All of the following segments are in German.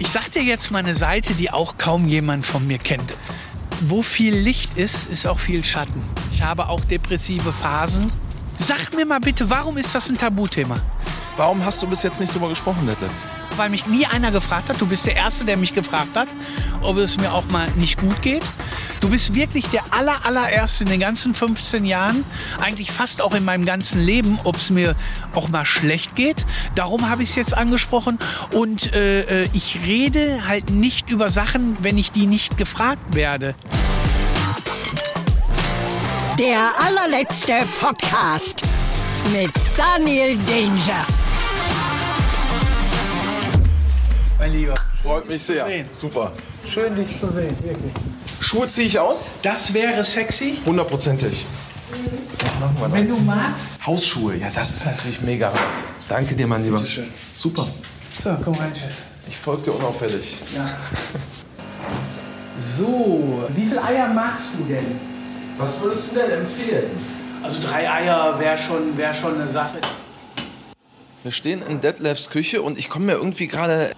Ich sag dir jetzt mal eine Seite, die auch kaum jemand von mir kennt. Wo viel Licht ist, ist auch viel Schatten. Ich habe auch depressive Phasen. Sag mir mal bitte, warum ist das ein Tabuthema? Warum hast du bis jetzt nicht drüber gesprochen, Detlef? Weil mich nie einer gefragt hat. Du bist der Erste, der mich gefragt hat, ob es mir auch mal nicht gut geht. Du bist wirklich der aller, allererste in den ganzen 15 Jahren, eigentlich fast auch in meinem ganzen Leben, ob es mir auch mal schlecht geht. Darum habe ich es jetzt angesprochen. Und äh, äh, ich rede halt nicht über Sachen, wenn ich die nicht gefragt werde. Der allerletzte Podcast mit Daniel Danger. Mein Lieber. Freut mich sehr. sehen. Super. Schön, dich zu sehen, wirklich. Schuhe ziehe ich aus? Das wäre sexy, Hundertprozentig. Machen wir wenn noch. du magst. Hausschuhe, ja, das ist natürlich mega. Danke dir, mein Lieber. Bitteschön. Super. So, komm rein, Chef. Ich folge dir unauffällig. Ja. So, wie viele Eier magst du denn? Was würdest du denn empfehlen? Also drei Eier wäre schon, wär schon eine Sache. Wir stehen in Detlefs Küche und ich komme mir irgendwie gerade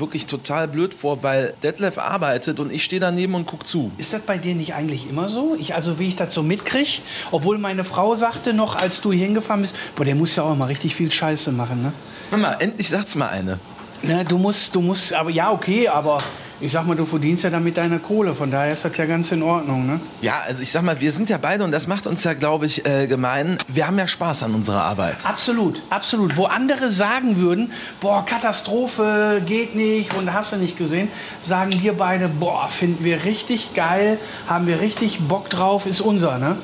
wirklich total blöd vor, weil Detlef arbeitet und ich stehe daneben und guck zu. Ist das bei dir nicht eigentlich immer so? Ich, also wie ich das so mitkriege, obwohl meine Frau sagte noch, als du hier hingefahren bist, boah, der muss ja auch mal richtig viel Scheiße machen, ne? Mal, endlich sagt's mal eine. Na, du musst, du musst, aber ja, okay, aber ich sag mal, du verdienst ja damit deine Kohle, von daher ist das ja ganz in Ordnung, ne? Ja, also ich sag mal, wir sind ja beide und das macht uns ja, glaube ich, äh, gemein. Wir haben ja Spaß an unserer Arbeit. Absolut, absolut. Wo andere sagen würden, boah, Katastrophe, geht nicht und hast du nicht gesehen, sagen wir beide, boah, finden wir richtig geil, haben wir richtig Bock drauf, ist unser, ne?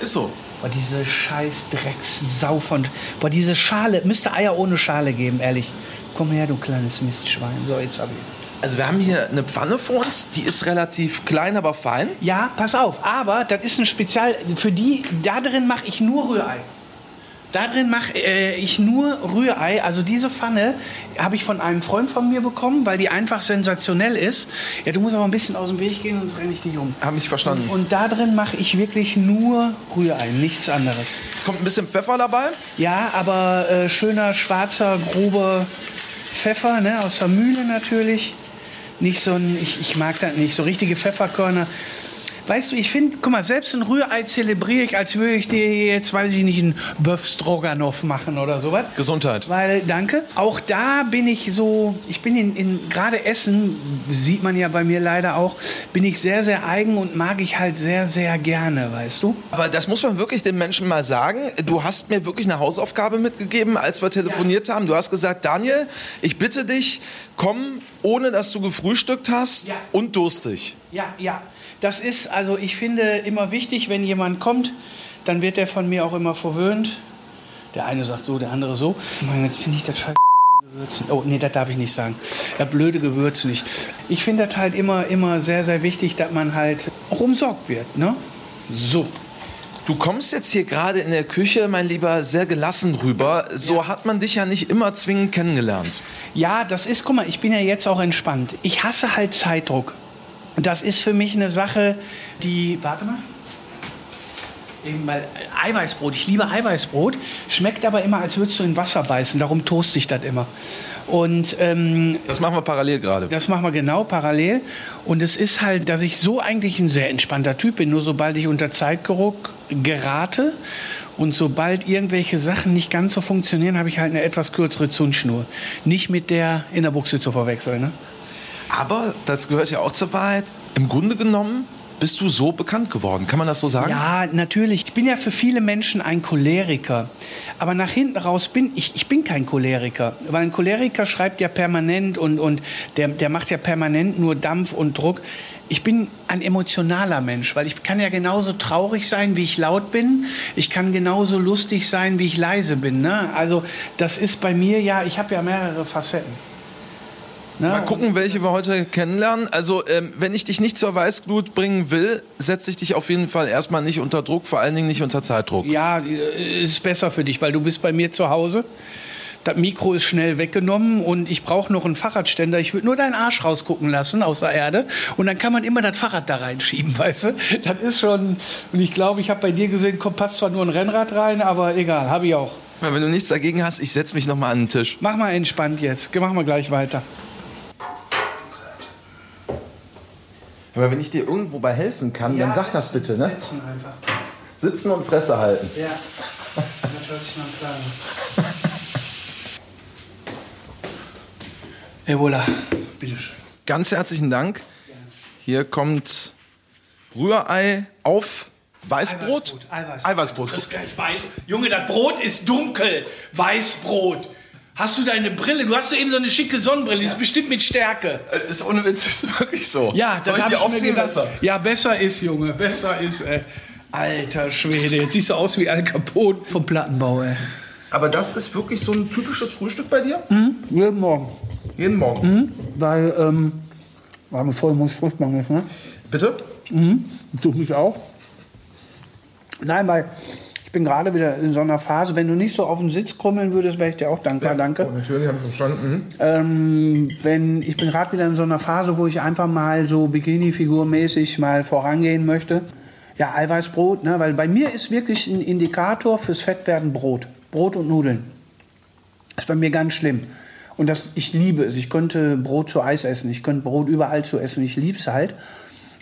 Ist so. Boah, diese scheiß Dreckssau von, boah, diese Schale, müsste Eier ohne Schale geben, ehrlich. Komm her, du kleines Mistschwein. So, jetzt hab ich. Also wir haben hier eine Pfanne vor uns, die ist relativ klein, aber fein. Ja, pass auf, aber das ist ein Spezial, für die, da drin mache ich nur Rührei. Da drin mache äh, ich nur Rührei. Also diese Pfanne habe ich von einem Freund von mir bekommen, weil die einfach sensationell ist. Ja, du musst aber ein bisschen aus dem Weg gehen, sonst renne ich dich um. Hab ich verstanden. Und da drin mache ich wirklich nur Rührei, nichts anderes. Jetzt kommt ein bisschen Pfeffer dabei. Ja, aber äh, schöner, schwarzer, grober Pfeffer, ne, aus der Mühle natürlich. Nicht so ein, ich, ich mag das nicht, so richtige Pfefferkörner. Weißt du, ich finde, guck mal, selbst ein Rührei zelebriere ich, als würde ich dir jetzt, weiß ich nicht, einen Böff Stroganoff machen oder sowas. Gesundheit. Weil, danke. Auch da bin ich so, ich bin in, in gerade Essen, sieht man ja bei mir leider auch, bin ich sehr, sehr eigen und mag ich halt sehr, sehr gerne, weißt du? Aber das muss man wirklich den Menschen mal sagen. Du hast mir wirklich eine Hausaufgabe mitgegeben, als wir telefoniert haben. Du hast gesagt, Daniel, ich bitte dich, komm, ohne dass du gefrühstückt hast Ja. und durstig. Ja, ja. Das ist, also ich finde immer wichtig, wenn jemand kommt, dann wird er von mir auch immer verwöhnt. Der eine sagt so, der andere so. Ich meine, jetzt finde ich das scheiß Gewürzen. Oh, nee, das darf ich nicht sagen. Das blöde Gewürz nicht. Ich finde das halt immer, immer sehr, sehr wichtig, dass man halt auch umsorgt wird, ne? So. Du kommst jetzt hier gerade in der Küche, mein Lieber, sehr gelassen rüber. So hat man dich ja nicht immer zwingend kennengelernt. Ja, das ist, guck mal, ich bin ja jetzt auch entspannt. Ich hasse halt Zeitdruck. Das ist für mich eine Sache, die, warte mal. Eben weil äh, Eiweißbrot, ich liebe Eiweißbrot, schmeckt aber immer, als würdest du in Wasser beißen. Darum toast ich das immer. Und ähm, Das machen wir parallel gerade. das machen wir genau parallel. Und es ist halt, dass ich so eigentlich ein sehr entspannter Typ bin. Nur sobald ich unter Zeitdruck gerate und sobald irgendwelche Sachen nicht ganz so funktionieren, habe ich halt eine etwas kürzere Zündschnur. Nicht mit der in der Buchse zu verwechseln. Ne? Aber das gehört ja auch zur Wahrheit. Im Grunde genommen bist du so bekannt geworden. Kann man das so sagen? Ja, natürlich. Ich bin ja für viele Menschen ein Choleriker. Aber nach hinten raus bin ich, ich bin kein Choleriker. Weil ein Choleriker schreibt ja permanent und, und der, der macht ja permanent nur Dampf und Druck. Ich bin ein emotionaler Mensch, weil ich kann ja genauso traurig sein, wie ich laut bin. Ich kann genauso lustig sein, wie ich leise bin. Ne? Also das ist bei mir ja, ich habe ja mehrere Facetten. Ne? Mal gucken, welche wir heute kennenlernen. Also, ähm, wenn ich dich nicht zur Weißglut bringen will, setze ich dich auf jeden Fall erstmal nicht unter Druck, vor allen Dingen nicht unter Zeitdruck. Ja, äh, ist besser für dich, weil du bist bei mir zu Hause. Das Mikro ist schnell weggenommen und ich brauche noch einen Fahrradständer. Ich würde nur deinen Arsch rausgucken lassen aus der Erde und dann kann man immer das Fahrrad da reinschieben, weißt du? Das ist schon, und ich glaube, ich habe bei dir gesehen, kommt passt zwar nur ein Rennrad rein, aber egal, habe ich auch. Wenn du nichts dagegen hast, ich setze mich nochmal an den Tisch. Mach mal entspannt jetzt, mach mal gleich weiter. Aber wenn ich dir irgendwo bei helfen kann, dann sag das bitte, ne? Sitzen einfach. Sitzen und Fresse halten. Ja. Das hört sich noch klar an. Ebola, bitteschön. Ganz herzlichen Dank. Hier kommt Rührei auf Weißbrot. Eiweißbrot. Eiweißbrot. Das ist gleich weiß. Junge, das Brot ist dunkel. Weißbrot. Hast du deine Brille? Du hast so eben so eine schicke Sonnenbrille. Die ist bestimmt mit Stärke. Äh, Ist ohne Witz, ist wirklich so. Ja, Soll ich die aufziehen besser? Ja, besser ist, Junge. Besser ist, ey. Alter Schwede. Jetzt siehst du aus wie Al Capone vom Plattenbau, ey. Aber das ist wirklich so ein typisches Frühstück bei dir? Jeden Morgen. Jeden Morgen. Weil, ähm, weil mir voll muss Frust machen ist, ne? Bitte? Du mich auch? Nein, weil ich bin gerade wieder in so einer Phase, wenn du nicht so auf den Sitz krummeln würdest, wäre ich dir auch dankbar, danke. Oh, natürlich, habe ich verstanden. Ähm, wenn, ich bin gerade wieder in so einer Phase, wo ich einfach mal so Bikini-Figur-mäßig mal vorangehen möchte. Ja, Eiweißbrot, ne? weil bei mir ist wirklich ein Indikator fürs Fettwerden Brot. Brot und Nudeln. ist bei mir ganz schlimm. Und das, ich liebe es. Ich könnte Brot zu Eis essen. Ich könnte Brot überall zu essen. Ich liebe es halt.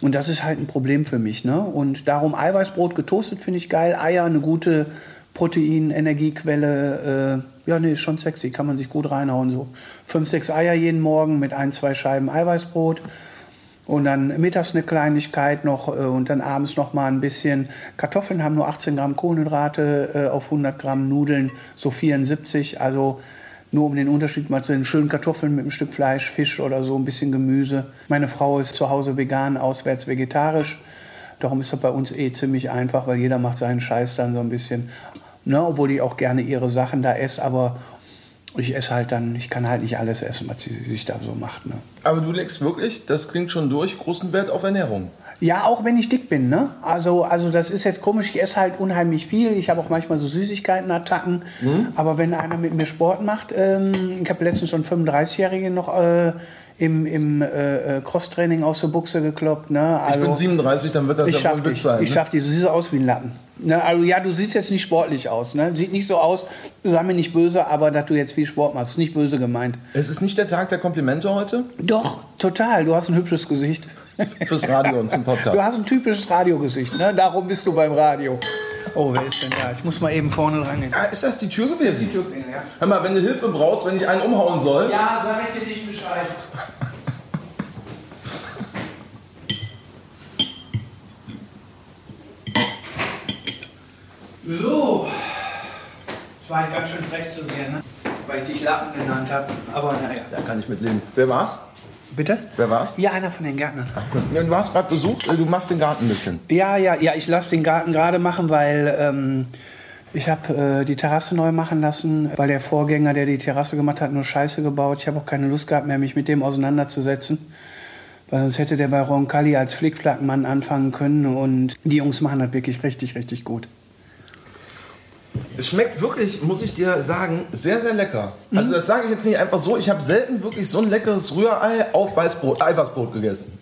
Und das ist halt ein Problem für mich. Ne? Und darum Eiweißbrot getoastet finde ich geil. Eier, eine gute Protein-Energiequelle. Äh, ja, nee, ist schon sexy. Kann man sich gut reinhauen. So fünf, sechs Eier jeden Morgen mit ein, zwei Scheiben Eiweißbrot. Und dann mittags eine Kleinigkeit noch äh, und dann abends noch mal ein bisschen. Kartoffeln haben nur 18 Gramm Kohlenhydrate äh, auf 100 Gramm Nudeln, so 74. Also nur um den Unterschied mal zu den schönen Kartoffeln mit einem Stück Fleisch, Fisch oder so, ein bisschen Gemüse. Meine Frau ist zu Hause vegan, auswärts vegetarisch. Darum ist das bei uns eh ziemlich einfach, weil jeder macht seinen Scheiß dann so ein bisschen. Ne, obwohl ich auch gerne ihre Sachen da esse, aber ich esse halt dann, ich kann halt nicht alles essen, was sie sich da so macht. Ne? Aber du legst wirklich, das klingt schon durch, großen Wert auf Ernährung. Ja, auch wenn ich dick bin, ne? Also, also das ist jetzt komisch, ich esse halt unheimlich viel. Ich habe auch manchmal so Süßigkeiten-Attacken. Aber wenn einer mit mir Sport macht, ähm, ich habe letztens schon 35-Jährige noch äh, im, im äh, äh, Crosstraining aus der Buchse gekloppt. Ne? Ich Also, bin 37, dann wird das ich ja wohl dich. sein. Ich ne? schaff dich. Du siehst aus wie ein Lappen. Ne? Also ja, du siehst jetzt nicht sportlich aus. Ne? Sieht nicht so aus, sei mir nicht böse, aber dass du jetzt viel Sport machst. Ist nicht böse gemeint. Es ist nicht der Tag der Komplimente heute Doch, total. Du hast ein hübsches Gesicht. Fürs Radio und für den Du Podcast. hast ein typisches Radiogesicht, ne? Darum bist du beim Radio. Oh, wer ist denn da? Ich muss mal eben vorne dran gehen. Ah, ist das die Tür gewesen? Türklingel, ja. Hör mal, wenn du Hilfe brauchst, wenn ich einen umhauen soll. Ja, sag ich dir nicht Bescheid. So. Es war halt ganz schön frech zu mir, ne? Weil ich dich Lappen genannt habe. Aber naja. Da kann ich mitleben. Wer war's? Bitte? Wer war's? Ja, einer von den Gärtnern. Ja, du hast gerade besucht, äh, du machst den Garten ein bisschen. Ja, ja, ja, ich lasse den Garten gerade machen, weil ähm, ich habe äh, die Terrasse neu machen lassen, weil der Vorgänger, der die Terrasse gemacht hat, nur Scheiße gebaut. Ich habe auch keine Lust gehabt mehr, mich mit dem auseinanderzusetzen. Weil sonst hätte der bei Roncalli als Flickflackmann anfangen können. Und die Jungs machen das wirklich richtig, richtig gut. Es schmeckt wirklich, muss ich dir sagen, sehr, sehr lecker. Also das sage ich jetzt nicht einfach so. Ich habe selten wirklich so ein leckeres Rührei auf Weißbrot, Eiweißbrot gegessen.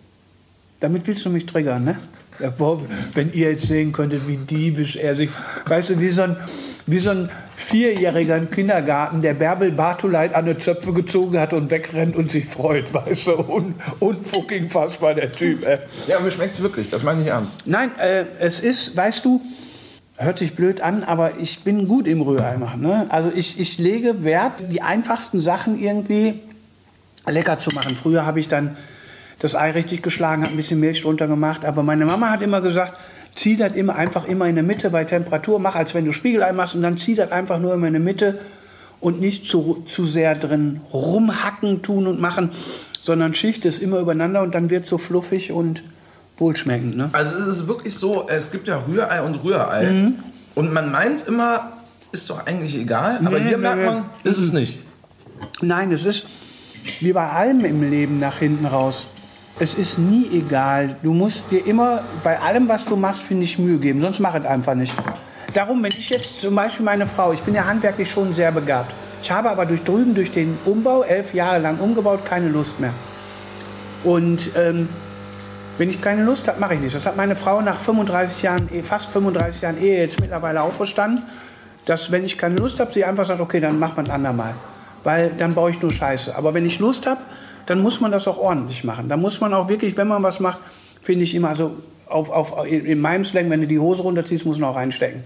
Damit willst du mich triggern, ne? Ja, boah, wenn ihr jetzt sehen könntet, wie diebisch er sich, weißt du, wie so ein, wie so ein Vierjähriger im Kindergarten, der Bärbel Bartoleit an eine Zöpfe gezogen hat und wegrennt und sich freut, weißt du, und, und fucking fassbar der Typ, ey. Ja, mir schmeckt's wirklich, das meine ich ernst. Nein, äh, es ist, weißt du, hört sich blöd an, aber ich bin gut im Rührei machen. Ne? Also ich, ich lege Wert, die einfachsten Sachen irgendwie lecker zu machen. Früher habe ich dann das Ei richtig geschlagen, habe ein bisschen Milch drunter gemacht, aber meine Mama hat immer gesagt, zieh das immer einfach immer in der Mitte bei Temperatur, mach als wenn du Spiegelei machst und dann zieh das einfach nur immer in der Mitte und nicht zu, zu sehr drin rumhacken, tun und machen, sondern schicht es immer übereinander und dann wird es so fluffig und wohlschmeckend. Ne? Also es ist wirklich so, es gibt ja Rührei und Rührei. Und man meint immer, ist doch eigentlich egal. Aber Nee, hier nee, merkt nee. man, ist es nicht. Nein, es ist wie bei allem im Leben nach hinten raus. Es ist nie egal. Du musst dir immer bei allem, was du machst, finde ich, Mühe geben. Sonst mach es einfach nicht. Darum, wenn ich jetzt zum Beispiel meine Frau, ich bin ja handwerklich schon sehr begabt. Ich habe aber durch drüben, durch den Umbau, elf Jahre lang umgebaut, keine Lust mehr. Und ähm, wenn ich keine Lust habe, mache ich nicht. Das hat meine Frau nach 35 Jahren, eh- fast 35 Jahren Ehe jetzt mittlerweile auch verstanden, dass wenn ich keine Lust habe, sie einfach sagt, okay, dann macht man ein andermal. Weil dann baue ich nur Scheiße. Aber wenn ich Lust habe, dann muss man das auch ordentlich machen. Da muss man auch wirklich, wenn man was macht, finde ich immer, also auf, auf, in meinem Slang, wenn du die Hose runterziehst, muss man auch reinstecken.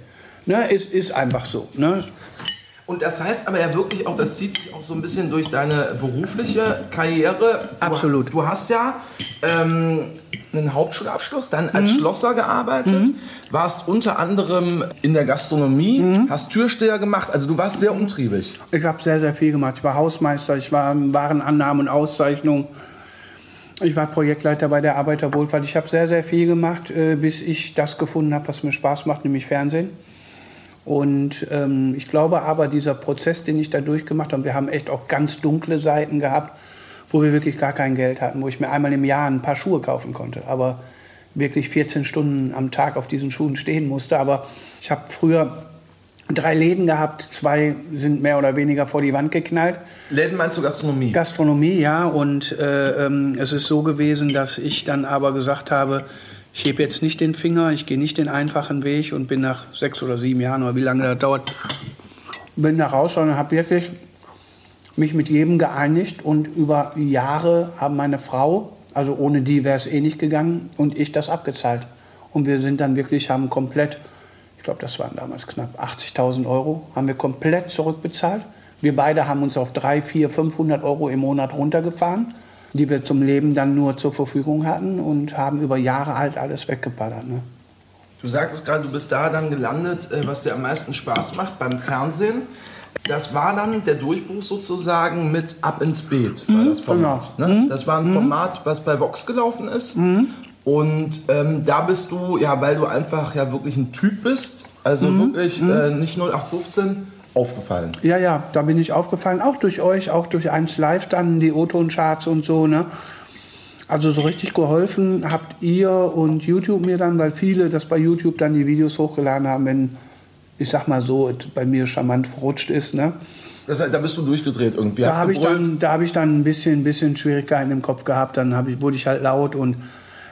Ne? Ist, ist einfach so. Ne? Und das heißt aber ja wirklich auch, das zieht sich auch so ein bisschen durch deine berufliche Karriere. Du, Absolut. Du hast ja ähm, einen Hauptschulabschluss, dann als Schlosser gearbeitet, warst unter anderem in der Gastronomie, hast Türsteher gemacht, also du warst sehr umtriebig. Ich habe sehr, sehr viel gemacht. Ich war Hausmeister, ich war in Warenannahme und Auszeichnung. Ich war Projektleiter bei der Arbeiterwohlfahrt. Ich habe sehr, sehr viel gemacht, äh, bis ich das gefunden habe, was mir Spaß macht, nämlich Fernsehen. Und ähm, ich glaube aber, dieser Prozess, den ich da durchgemacht habe, wir haben echt auch ganz dunkle Seiten gehabt, wo wir wirklich gar kein Geld hatten, wo ich mir einmal im Jahr ein paar Schuhe kaufen konnte. Aber wirklich 14 Stunden am Tag auf diesen Schuhen stehen musste. Aber ich habe früher drei Läden gehabt, zwei sind mehr oder weniger vor die Wand geknallt. Läden meinst du Gastronomie? Gastronomie, ja. Und äh, ähm, es ist so gewesen, dass ich dann aber gesagt habe, ich hebe jetzt nicht den Finger, ich gehe nicht den einfachen Weg und bin nach sechs oder sieben Jahren oder wie lange das dauert, bin da raus und habe wirklich mich mit jedem geeinigt und über Jahre haben meine Frau, also ohne die wäre es eh nicht gegangen, und ich das abgezahlt. Und wir sind dann wirklich, haben komplett, ich glaube, das waren damals knapp 80.000 Euro, haben wir komplett zurückbezahlt. Wir beide haben uns auf 3, 4, 500 Euro im Monat runtergefahren, die wir zum Leben dann nur zur Verfügung hatten und haben über Jahre halt alles weggeballert. Ne? Du sagtest gerade, du bist da dann gelandet, äh, was dir am meisten Spaß macht, beim Fernsehen. Das war dann der Durchbruch sozusagen mit Ab ins Beet, war das Format. genau. Ne? Das war ein Format, was bei Vox gelaufen ist. Und ähm, da bist du, ja, weil du einfach ja wirklich ein Typ bist, also wirklich äh, nicht 0815, aufgefallen. Ja, ja, da bin ich aufgefallen, auch durch euch, auch durch 1 Live dann, die O-Ton-Charts und so, ne? Also so richtig geholfen habt ihr und YouTube mir dann, weil viele das bei YouTube dann die Videos hochgeladen haben, wenn, ich sag mal so, bei mir charmant verrutscht ist, ne? Das da bist du durchgedreht irgendwie. Da habe ich, dann- da hab ich dann ein bisschen, bisschen Schwierigkeiten im Kopf gehabt, dann ich, wurde ich halt laut und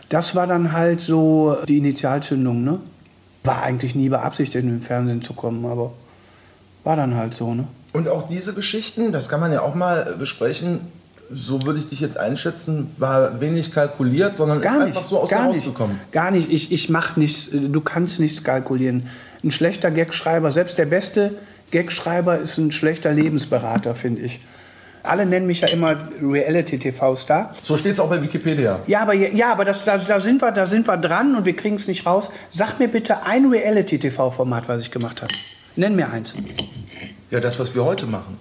das war dann halt so die Initialzündung, ne? War eigentlich nie beabsichtigt, in den Fernsehen zu kommen, aber war dann halt so, ne? Und auch diese Geschichten, das kann man ja auch mal äh, besprechen, so würde ich dich jetzt einschätzen, war wenig kalkuliert, sondern ist Gar einfach nicht, so aus dir gar nicht, rausgekommen. Gar nicht. Ich, ich mache nichts. Du kannst nichts kalkulieren. Ein schlechter Gagschreiber, selbst der beste Gagschreiber ist ein schlechter Lebensberater, finde ich. Alle nennen mich ja immer Reality-TV-Star. So steht es auch bei Wikipedia. Ja, aber, ja, aber das, da, da, sind wir, da sind wir dran und wir kriegen es nicht raus. Sag mir bitte ein Reality-TV-Format, was ich gemacht habe. Nenn mir eins. Ja, das, was wir heute machen.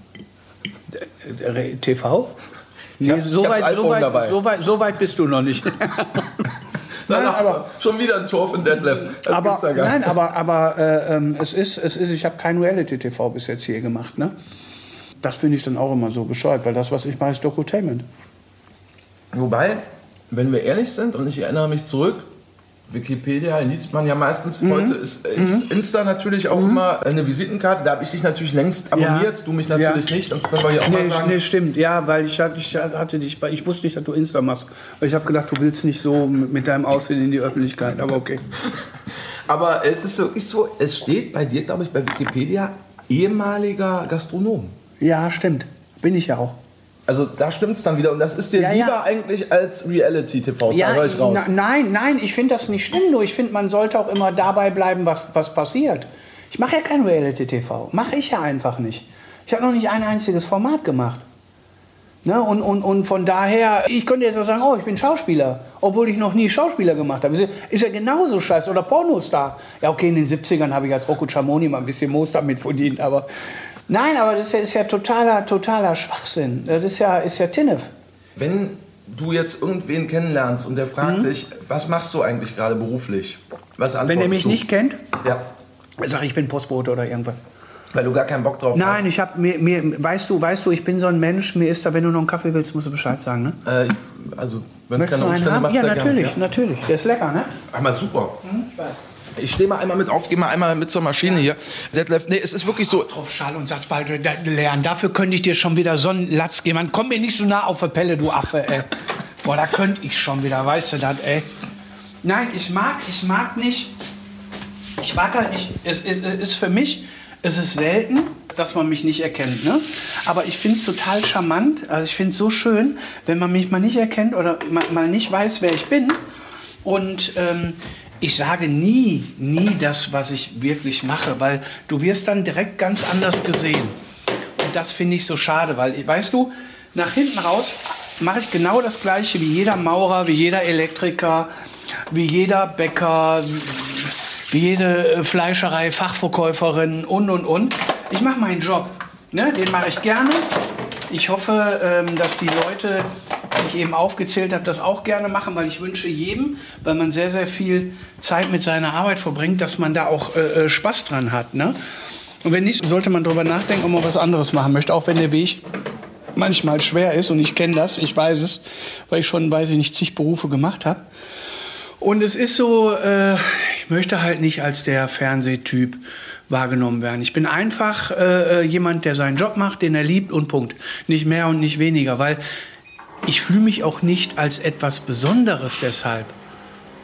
TV? Nee, hab- so, weit, so, weit, dabei. so, weit, so weit bist du noch nicht. Nein, aber- aber schon wieder ein Tor von Detlef. Das aber, gibt's ja gar nein, nicht. aber, aber äh, ähm, es ist, es ist, ich habe kein Reality-TV bis jetzt hier gemacht. Ne? Das finde ich dann auch immer so bescheuert, weil das, was ich mache, ist Dokutainment. Wobei, wenn wir ehrlich sind, und ich erinnere mich zurück, Wikipedia liest man ja meistens. Heute ist äh, Inst- Insta natürlich auch immer eine Visitenkarte. Da habe ich dich natürlich längst abonniert, Ja. du mich natürlich Ja. nicht. Und können wir hier auch mal Nee, sagen. nee, stimmt. Ja, weil ich, hatte- ich hatte dich, ich wusste nicht, dass du Insta machst. Weil ich habe gedacht, du willst nicht so mit, mit deinem Aussehen in die Öffentlichkeit. Aber okay. Aber es ist wirklich so, es steht bei dir, glaube ich, bei Wikipedia ehemaliger Gastronom. Ja, stimmt. Bin ich ja auch. Also da stimmt es dann wieder. Und das ist dir Ja, lieber ja. eigentlich als Reality-TV. da höre ich raus. nein, nein, ich finde das nicht schlimm. Nur ich finde, man sollte auch immer dabei bleiben, was, was passiert. Ich mache ja kein Reality-TV. Mache ich ja einfach nicht. Ich habe noch nicht ein einziges Format gemacht. Ne? Und, und, und von daher, ich könnte jetzt auch sagen, oh, ich bin Schauspieler, obwohl ich noch nie Schauspieler gemacht habe. Ist ja- Ist ja genauso scheiße. Oder Pornostar. Ja, okay, in den 70ern habe ich als Rocco Schamoni mal ein bisschen Moos damit verdient, aber nein, aber das ist ja, ist ja totaler, totaler Schwachsinn. Das ist ja, ist ja Tinnef. Wenn du jetzt irgendwen kennenlernst und der fragt dich, was machst du eigentlich gerade beruflich? Was Mhm. Wenn er mich du? nicht kennt, Ja, sage ich, ich bin Postbote oder irgendwas. weil du gar keinen Bock drauf Nein, ich habe mir, mir, weißt du, weißt du, ich bin so ein Mensch. Mir ist da, wenn du noch einen Kaffee willst, musst du Bescheid sagen, ne? hast. Äh, also, wenn es keine Umstände macht, Ja, natürlich, Gerne. natürlich. Der ist lecker, ne? Aber super. Ich weiß. Ich stehe mal einmal mit auf, gehe mal einmal mit zur Maschine hier. Detlef, nee, es ist wirklich so. Drauf Schall und Satzball lernen. Dafür könnte ich dir schon wieder so einen Latz geben. Man komm mir nicht so nah auf die Pelle, du Affe, ey. Boah, da könnte ich schon wieder, weißt du das, ey. Nein, ich mag, ich mag nicht. Ich mag halt nicht. Es, es, es ist für mich, es ist selten, dass man mich nicht erkennt, ne? Aber ich finde es total charmant. Also ich finde es so schön, wenn man mich mal nicht erkennt oder mal nicht weiß, wer ich bin. Und ähm, ich sage nie, nie das, was ich wirklich mache, weil du wirst dann direkt ganz anders gesehen. Und das finde ich so schade, weil, weißt du, nach hinten raus mache ich genau das Gleiche wie jeder Maurer, wie jeder Elektriker, wie jeder Bäcker, wie jede äh, Fleischerei, Fachverkäuferin und, und, und. Ich mache meinen Job. Ne? Den mache ich gerne. Ich hoffe, ähm, dass die Leute, die ich eben aufgezählt habe, das auch gerne machen, weil ich wünsche jedem, weil man sehr, sehr viel Zeit mit seiner Arbeit verbringt, dass man da auch äh, äh Spaß dran hat. Ne? Und wenn nicht, sollte man darüber nachdenken, ob man was anderes machen möchte, auch wenn der Weg manchmal schwer ist. Und ich kenne das, ich weiß es, weil ich schon, weiß ich nicht, zig Berufe gemacht habe. Und es ist so, äh, ich möchte halt nicht als der Fernsehtyp wahrgenommen werden. Ich bin einfach äh, jemand, der seinen Job macht, den er liebt und Punkt. Nicht mehr und nicht weniger, weil ich fühle mich auch nicht als etwas Besonderes deshalb.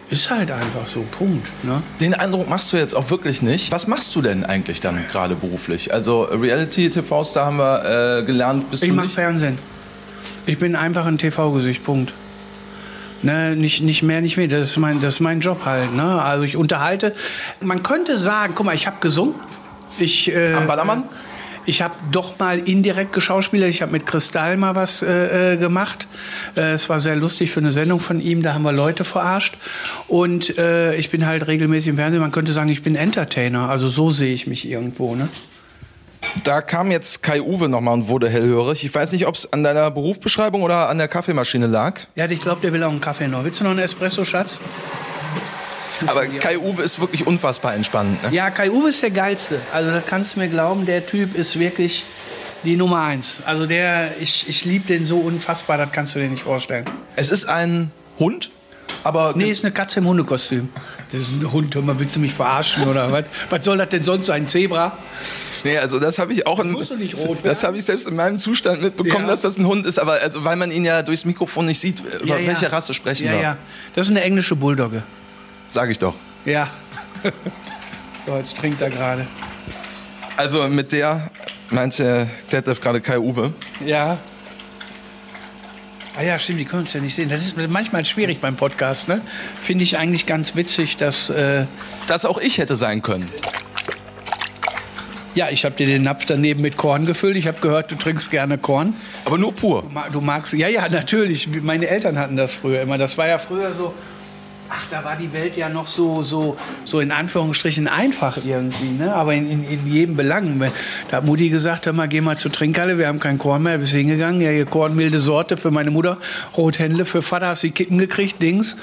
Ist halt einfach so, Punkt. Ne? Den Eindruck machst du jetzt auch wirklich nicht. Was machst du denn eigentlich dann gerade beruflich? Also Reality-TVs, da haben wir äh, gelernt, bist ich du Ich mache Fernsehen. Ich bin einfach ein TV-Gesicht, Punkt. Ne, nicht, nicht mehr, nicht weniger. Das ist mein, das ist mein Job halt. Ne? Also ich unterhalte. Man könnte sagen, guck mal, ich habe gesungen. Ich, äh, Am Ballermann? Ich habe doch mal indirekt geschauspielert. Ich habe mit Kristall mal was äh, äh, gemacht. Äh, es war sehr lustig für eine Sendung von ihm. Da haben wir Leute verarscht. Und äh, ich bin halt regelmäßig im Fernsehen. Man könnte sagen, ich bin Entertainer. Also so sehe ich mich irgendwo. Ne? Da kam jetzt Kai Uwe nochmal und wurde hellhörig. Ich weiß nicht, ob es an deiner Berufsbeschreibung oder an der Kaffeemaschine lag. Ja, ich glaube, der will auch einen Kaffee noch. Willst du noch einen Espresso, Schatz? Aber Kai Uwe ist wirklich unfassbar entspannt. Ne? Ja, Kai Uwe ist der geilste. Also das kannst du mir glauben, der Typ ist wirklich die Nummer eins. Also der, ich, ich liebe den so unfassbar, das kannst du dir nicht vorstellen. Es ist ein Hund, aber... Nee, ist eine Katze im Hundekostüm. Das ist ein Hund, hör mal, willst du mich verarschen oder was? Was soll das denn sonst sein, Zebra? Nee, also das habe ich auch in, das habe ich selbst in meinem Zustand mitbekommen, ja. dass das ein Hund ist, aber also weil man ihn ja durchs Mikrofon nicht sieht, über ja, welche Rasse sprechen wir. Ja, ja. Das ist eine englische Bulldogge. Sag ich doch. Ja. so, jetzt trinkt er gerade. Also mit der meinte Detlef gerade Kai Uwe. Ja. Ah ja, stimmt, die können uns ja nicht sehen. Das ist manchmal schwierig beim Podcast, ne? Finde ich eigentlich ganz witzig, dass... Äh dass auch ich hätte sein können. Ja, ich habe dir den Napf daneben mit Korn gefüllt. Ich habe gehört, du trinkst gerne Korn. Aber nur pur. Du, magst, ja, ja, natürlich. Meine Eltern hatten das früher immer. Das war ja früher so, ach, da war die Welt ja noch so, so, so in Anführungsstrichen einfach irgendwie, ne? Aber in, in, in jedem Belang. Da hat Mutti gesagt, hör mal, geh mal zur Trinkhalle, wir haben kein Korn mehr, bist hingegangen, ja, hier Korn, milde Sorte für meine Mutter, Rothändle, für Vater hast du die Kippen gekriegt, Dings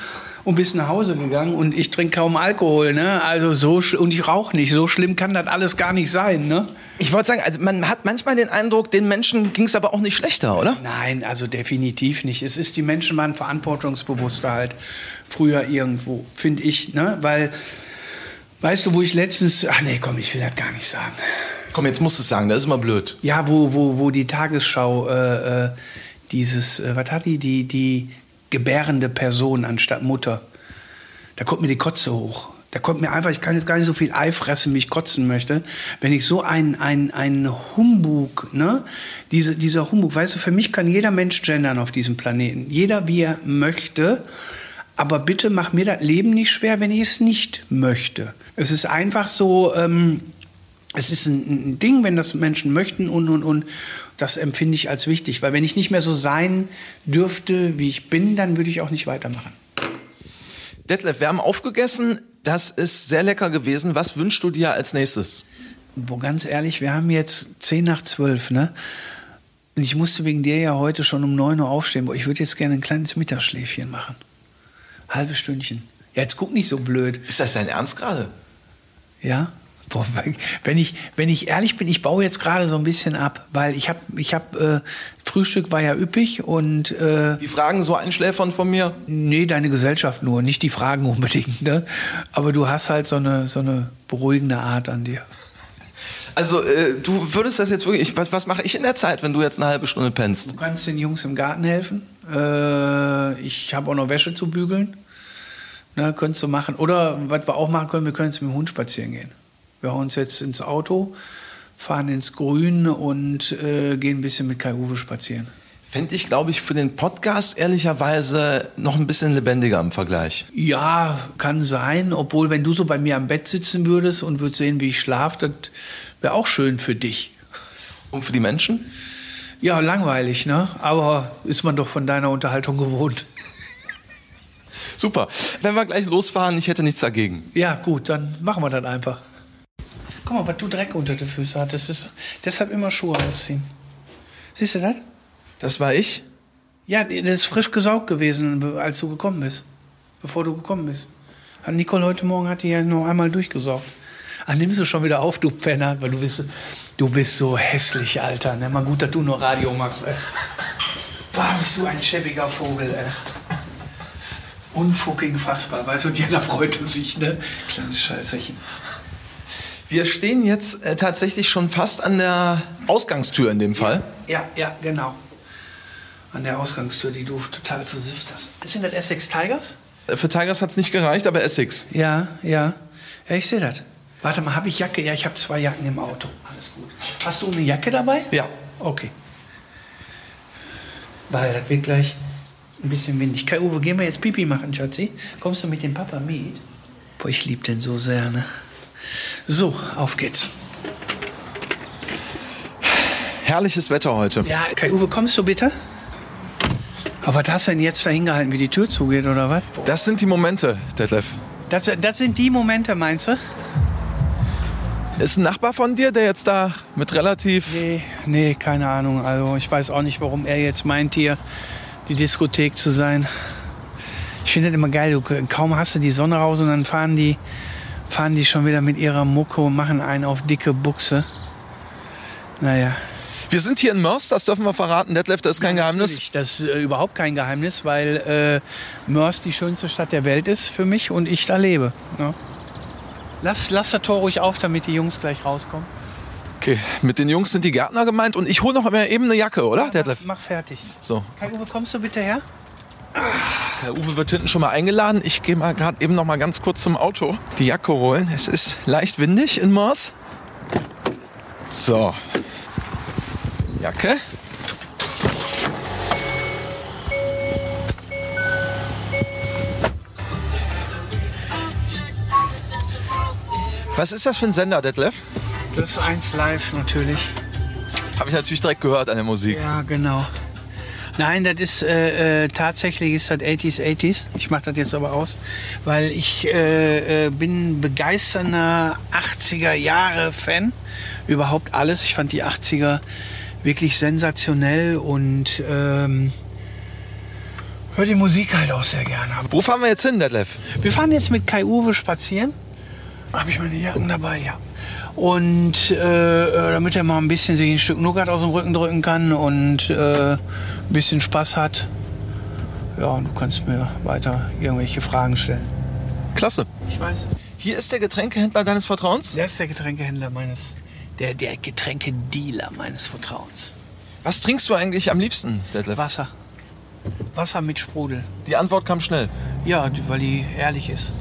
und bist nach Hause gegangen und ich trinke kaum Alkohol, ne? Also so und ich rauche nicht. So schlimm kann das alles gar nicht sein, ne? Ich wollte sagen, also man hat manchmal den Eindruck, den Menschen ging es aber auch nicht schlechter, oder? Nein, also definitiv nicht. Es ist die Menschen waren verantwortungsbewusster halt früher irgendwo, finde ich, ne? Weil weißt du, wo ich letztens, ach nee, komm, ich will das gar nicht sagen. Komm, jetzt musst du es sagen, das ist immer blöd. Ja, wo wo wo die Tagesschau äh, äh, dieses, äh, was hat die, die, die gebärende Person anstatt Mutter. Da kommt mir die Kotze hoch. Da kommt mir einfach, ich kann jetzt gar nicht so viel Ei fressen, wie ich kotzen möchte. Wenn ich so ein, ein, ein Humbug, ne? Diese, dieser Humbug, weißt du, für mich kann jeder Mensch gendern auf diesem Planeten. Jeder, wie er möchte. Aber bitte mach mir das Leben nicht schwer, wenn ich es nicht möchte. Es ist einfach so, ähm, es ist ein, ein Ding, wenn das Menschen möchten und, und, und das empfinde ich als wichtig, weil wenn ich nicht mehr so sein dürfte, wie ich bin, dann würde ich auch nicht weitermachen. Detlef, wir haben aufgegessen. Das ist sehr lecker gewesen. Was wünschst du dir als nächstes? Boah, ganz ehrlich, wir haben jetzt 10 nach 12, ne? Und ich musste wegen dir ja heute schon um 9 Uhr aufstehen. Boah, ich würde jetzt gerne ein kleines Mittagsschläfchen machen. Halbes Stündchen. Ja, jetzt guck nicht so blöd. Ist das dein Ernst gerade? Ja. Wenn ich, wenn ich ehrlich bin, ich baue jetzt gerade so ein bisschen ab, weil ich habe, ich habe, äh, Frühstück war ja üppig und äh, die Fragen so einschläfern von mir? Nee, deine Gesellschaft nur, nicht die Fragen unbedingt. Ne? Aber du hast halt so eine, so eine beruhigende Art an dir. Also äh, du würdest das jetzt wirklich, was, was mache ich in der Zeit, wenn du jetzt eine halbe Stunde pennst? Du kannst den Jungs im Garten helfen. Äh, ich habe auch noch Wäsche zu bügeln. Ne, könntest du machen. Oder was wir auch machen können, wir können jetzt mit dem Hund spazieren gehen. Wir hauen uns jetzt ins Auto, fahren ins Grün und äh, gehen ein bisschen mit Kai Uwe spazieren. Fände ich, glaube ich, für den Podcast ehrlicherweise noch ein bisschen lebendiger im Vergleich. Ja, kann sein. Obwohl, wenn du so bei mir am Bett sitzen würdest und würdest sehen, wie ich schlafe, das wäre auch schön für dich. Und für die Menschen? Ja, langweilig, ne? Aber ist man doch von deiner Unterhaltung gewohnt. Super. Wenn wir gleich losfahren, ich hätte nichts dagegen. Ja, gut, dann machen wir das einfach. Guck mal, was du Dreck unter den Füßen hattest. Das ist deshalb immer Schuhe ausziehen. Siehst du das? Das war ich? Ja, das ist frisch gesaugt gewesen, als du gekommen bist. Bevor du gekommen bist. Hat Nicole heute Morgen hat die ja noch einmal durchgesaugt. Ach, nimmst du schon wieder auf, du Penner, weil du bist, du bist so hässlich, Alter. Ne? Mal gut, dass du nur Radio machst, ey. Boah, bist du ein schäbiger Vogel, ey. Unfucking fassbar, weißt du, und jeder freute sich, ne? Kleines Scheißerchen. Wir stehen jetzt äh, tatsächlich schon fast an der Ausgangstür in dem Fall. Ja, ja, genau. An der Ausgangstür, die du total versifft hast. Sind das Essex Tigers? Äh, Für Tigers hat es nicht gereicht, aber Essex. Ja, ja. Ja, ich sehe das. Warte mal, habe ich Jacke? Ja, ich habe zwei Jacken im Auto. Alles gut. Hast du eine Jacke dabei? Ja. Okay. Weil das wird gleich ein bisschen windig. Kai Uwe, gehen wir jetzt Pipi machen, Schatzi? Kommst du mit dem Papa mit? Boah, ich liebe den so sehr, ne? So, auf geht's. Herrliches Wetter heute. Ja, Kai Uwe, kommst du bitte? Aber was hast du denn jetzt da hingehalten, wie die Tür zugeht, oder was? Das sind die Momente, Detlef. Das, das sind die Momente, meinst du? Ist ein Nachbar von dir, der jetzt da mit relativ. Nee, nee, keine Ahnung. Also ich weiß auch nicht, warum er jetzt meint, hier die Diskothek zu sein. Ich finde das immer geil. Du, kaum hast du die Sonne raus und dann fahren die, fahren die schon wieder mit ihrer Mucke und machen einen auf dicke Buchse. Naja. Wir sind hier in Mörs, das dürfen wir verraten, Detlef, das ist kein Geheimnis. Natürlich, Das ist äh, überhaupt kein Geheimnis, weil äh, Mörs die schönste Stadt der Welt ist für mich und ich da lebe. Ne? Lass, lass das Tor ruhig auf, damit die Jungs gleich rauskommen. Okay, mit den Jungs sind die Gärtner gemeint und ich hole noch mal eben eine Jacke, oder, Detlef? Mach, fertig. So, Kai Uwe, kommst du bitte her? Herr Uwe wird hinten schon mal eingeladen. Ich gehe mal gerade eben noch mal ganz kurz zum Auto die Jacke holen. Es ist leicht windig in Mörs. So. Jacke. Was ist das für ein Sender, Detlef? Das ist eins live natürlich. Habe ich natürlich direkt gehört an der Musik. Ja, genau. Nein, das ist äh, äh, tatsächlich ist das 80s, 80s. Ich mache das jetzt aber aus, weil ich äh, äh, bin begeisternder 80er Jahre Fan. Überhaupt alles. Ich fand die 80er wirklich sensationell und ähm, höre die Musik halt auch sehr gerne. Wo fahren wir jetzt hin, Detlef? Wir fahren jetzt mit Kai Uwe spazieren. Habe ich meine Jacken dabei, ja. Und äh, äh, damit er mal ein bisschen sich ein Stück Nougat aus dem Rücken drücken kann und äh, ein bisschen Spaß hat. Ja, und du kannst mir weiter irgendwelche Fragen stellen. Klasse. Ich weiß. Hier ist der Getränkehändler deines Vertrauens. Der ist der Getränkehändler meines, der, der Getränkedealer meines Vertrauens. Was trinkst du eigentlich am liebsten, Detlef? Wasser. Wasser mit Sprudel. Die Antwort kam schnell. Ja, weil die ehrlich ist.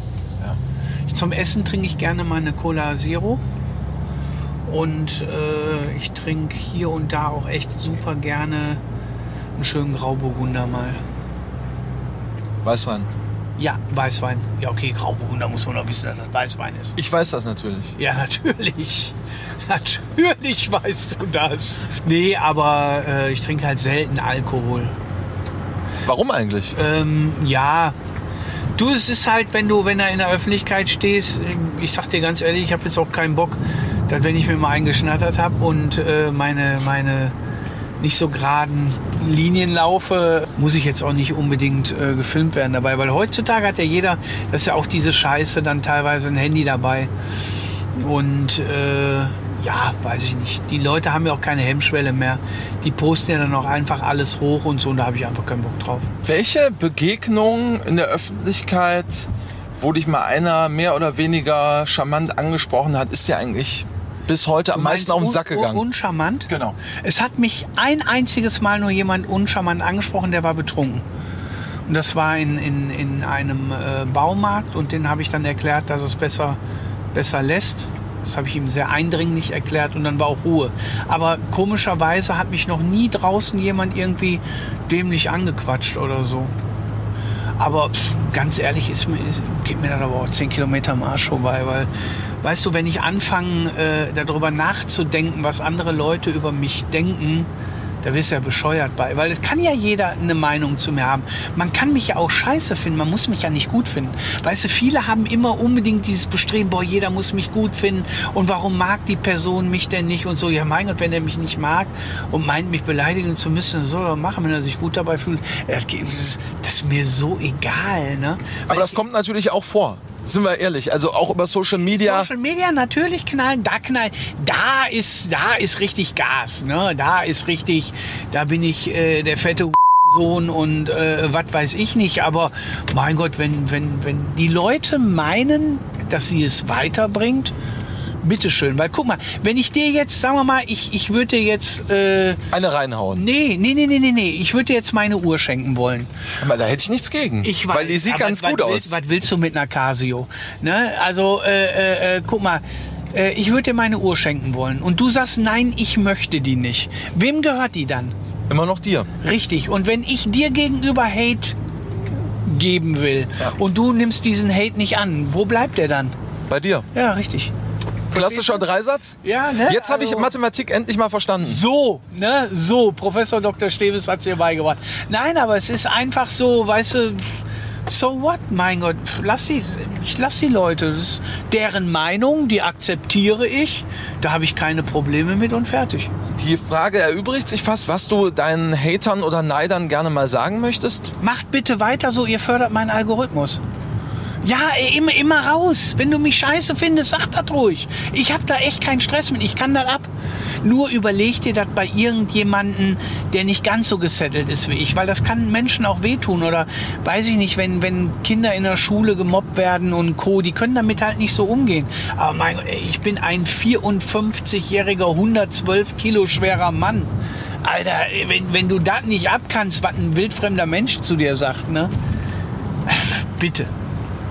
Zum Essen trinke ich gerne meine Cola Zero. Und äh, ich trinke hier und da auch echt super gerne einen schönen Grauburgunder mal. Weißwein. Ja, Weißwein. Ja, okay, Grauburgunder muss man doch wissen, dass das Weißwein ist. Ich weiß das natürlich. Ja, natürlich. Natürlich weißt du das. Nee, aber äh, ich trinke halt selten Alkohol. Warum eigentlich? Ähm, ja. Du, es ist halt, wenn du, wenn du in der Öffentlichkeit stehst, ich sag dir ganz ehrlich, ich habe jetzt auch keinen Bock, dass wenn ich mir mal eingeschnattert habe und äh, meine, meine nicht so geraden Linien laufe, muss ich jetzt auch nicht unbedingt äh, gefilmt werden dabei, weil heutzutage hat ja jeder, das ist ja auch diese Scheiße, dann teilweise ein Handy dabei. Und äh, ja, weiß ich nicht. Die Leute haben ja auch keine Hemmschwelle mehr. Die posten ja dann auch einfach alles hoch und so und da habe ich einfach keinen Bock drauf. Welche Begegnung in der Öffentlichkeit, wo dich mal einer mehr oder weniger charmant angesprochen hat, ist dir eigentlich bis heute am meisten auf den Sack gegangen? un- Uncharmant? Genau. Es hat mich ein einziges Mal nur jemand uncharmant angesprochen, der war betrunken. Und das war in, in, in einem äh, Baumarkt und den habe ich dann erklärt, dass es besser, besser lässt. Das habe ich ihm sehr eindringlich erklärt und dann war auch Ruhe. Aber komischerweise hat mich noch nie draußen jemand irgendwie dämlich angequatscht oder so. Aber ganz ehrlich, ist ist, geht mir dann aber auch 10 Kilometer am Arsch vorbei, weil, weißt du, wenn ich anfange, äh, darüber nachzudenken, was andere Leute über mich denken, da wirst du ja bescheuert bei. Weil es kann ja jeder eine Meinung zu mir haben. Man kann mich ja auch scheiße finden, man muss mich ja nicht gut finden. Weißt du, viele haben immer unbedingt dieses Bestreben, boah, jeder muss mich gut finden und warum mag die Person mich denn nicht und so. Ja, mein Gott, wenn er mich nicht mag und meint, mich beleidigen zu müssen, soll er machen, wenn er sich gut dabei fühlt. Das, ist, das ist mir so egal. Ne? Aber Weil das kommt natürlich auch vor. Sind wir ehrlich, also auch über Social Media. Social Media natürlich knallen, da knallen, da ist, da ist richtig Gas, ne? Da ist richtig, da bin ich äh, der fette Sohn und äh, was weiß ich nicht. Aber mein Gott, wenn, wenn, wenn die Leute meinen, dass sie es weiterbringt, bitteschön. Weil guck mal, wenn ich dir jetzt, sagen wir mal, ich, ich würde dir jetzt. Äh, Eine reinhauen. nee, nee, nee, nee, nee, nee. Ich würde dir jetzt meine Uhr schenken wollen. Aber da hätte ich nichts gegen. Ich weiß, weil die sieht ganz gut willst, aus. Was willst du mit einer Casio? Ne? Also, äh, äh, äh, guck mal. äh, Ich würde dir meine Uhr schenken wollen. Und du sagst, nein, ich möchte die nicht. Wem gehört die dann? Immer noch dir. Richtig. Und wenn ich dir gegenüber Hate geben will und du nimmst diesen Hate nicht an, wo bleibt der dann? Bei dir. Ja, richtig. Klassischer Dreisatz. Ja, ne? Jetzt habe ich Also- Mathematik endlich mal verstanden. So, ne, so, Professor Dr. Steves hat es dir beigebracht. Nein, aber es ist einfach so, weißt du, so what, mein Gott, lass die, ich lass die Leute, das ist deren Meinung, die akzeptiere ich, da habe ich keine Probleme mit und fertig. Die Frage erübrigt sich fast, was du deinen Hatern oder Neidern gerne mal sagen möchtest. Macht bitte weiter so, ihr fördert meinen Algorithmus. Ja, ey, immer, immer raus. Wenn du mich scheiße findest, sag das ruhig. Ich habe da echt keinen Stress mit. Ich kann das ab. Nur überleg dir das bei irgendjemanden, der nicht ganz so gesettelt ist wie ich. Weil das kann Menschen auch wehtun. Oder weiß ich nicht, wenn, wenn Kinder in der Schule gemobbt werden und Co., die können damit halt nicht so umgehen. Aber mein ich bin ein 54-jähriger, 112 Kilo schwerer Mann. Alter, wenn, wenn du das nicht abkannst, was ein wildfremder Mensch zu dir sagt, ne? Bitte.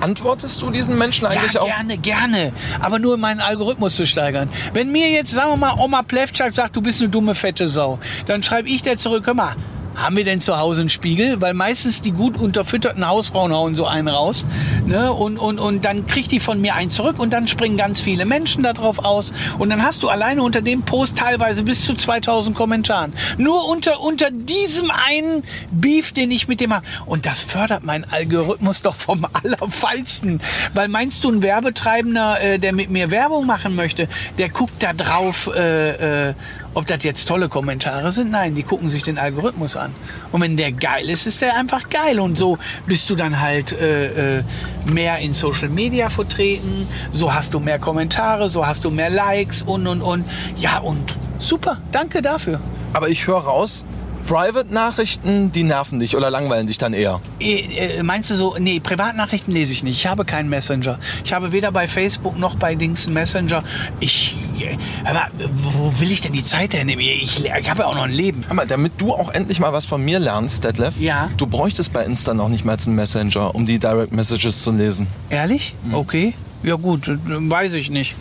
Antwortest du diesen Menschen eigentlich ja, auch? gerne, gerne. Aber nur um meinen Algorithmus zu steigern. Wenn mir jetzt, sagen wir mal, Oma Plevchak sagt, du bist eine dumme, fette Sau, dann schreibe ich dir zurück, hör mal, haben wir denn zu Hause einen Spiegel? Weil meistens die gut unterfütterten Hausfrauen hauen so einen raus. Ne? Und, und, und dann kriegt die von mir einen zurück und dann springen ganz viele Menschen darauf aus. Und dann hast du alleine unter dem Post teilweise bis zu 2000 Kommentaren. Nur unter, unter diesem einen Beef, den ich mit dem habe. Und das fördert meinen Algorithmus doch vom Allerfeinsten. Weil meinst du, ein Werbetreibender, äh, der mit mir Werbung machen möchte, der guckt da drauf, äh, äh, ob das jetzt tolle Kommentare sind? Nein, die gucken sich den Algorithmus an. Und wenn der geil ist, ist der einfach geil. Und so bist du dann halt äh, äh, mehr in Social Media vertreten. So hast du mehr Kommentare, so hast du mehr Likes und und und. Ja, und super. Danke dafür. Aber ich höre raus, Private-Nachrichten, die nerven dich oder langweilen dich dann eher. Äh, äh, meinst du so, nee, Privatnachrichten lese ich nicht. Ich habe keinen Messenger. Ich habe weder bei Facebook noch bei Dings einen Messenger. Ich, äh, aber wo will ich denn die Zeit hernehmen? Ich, ich habe ja auch noch ein Leben. Hör mal, damit du auch endlich mal was von mir lernst, Detlef, Ja. du bräuchtest bei Insta noch nicht mal einen Messenger, um die Direct Messages zu lesen. Ehrlich? Okay. Ja gut, weiß ich nicht.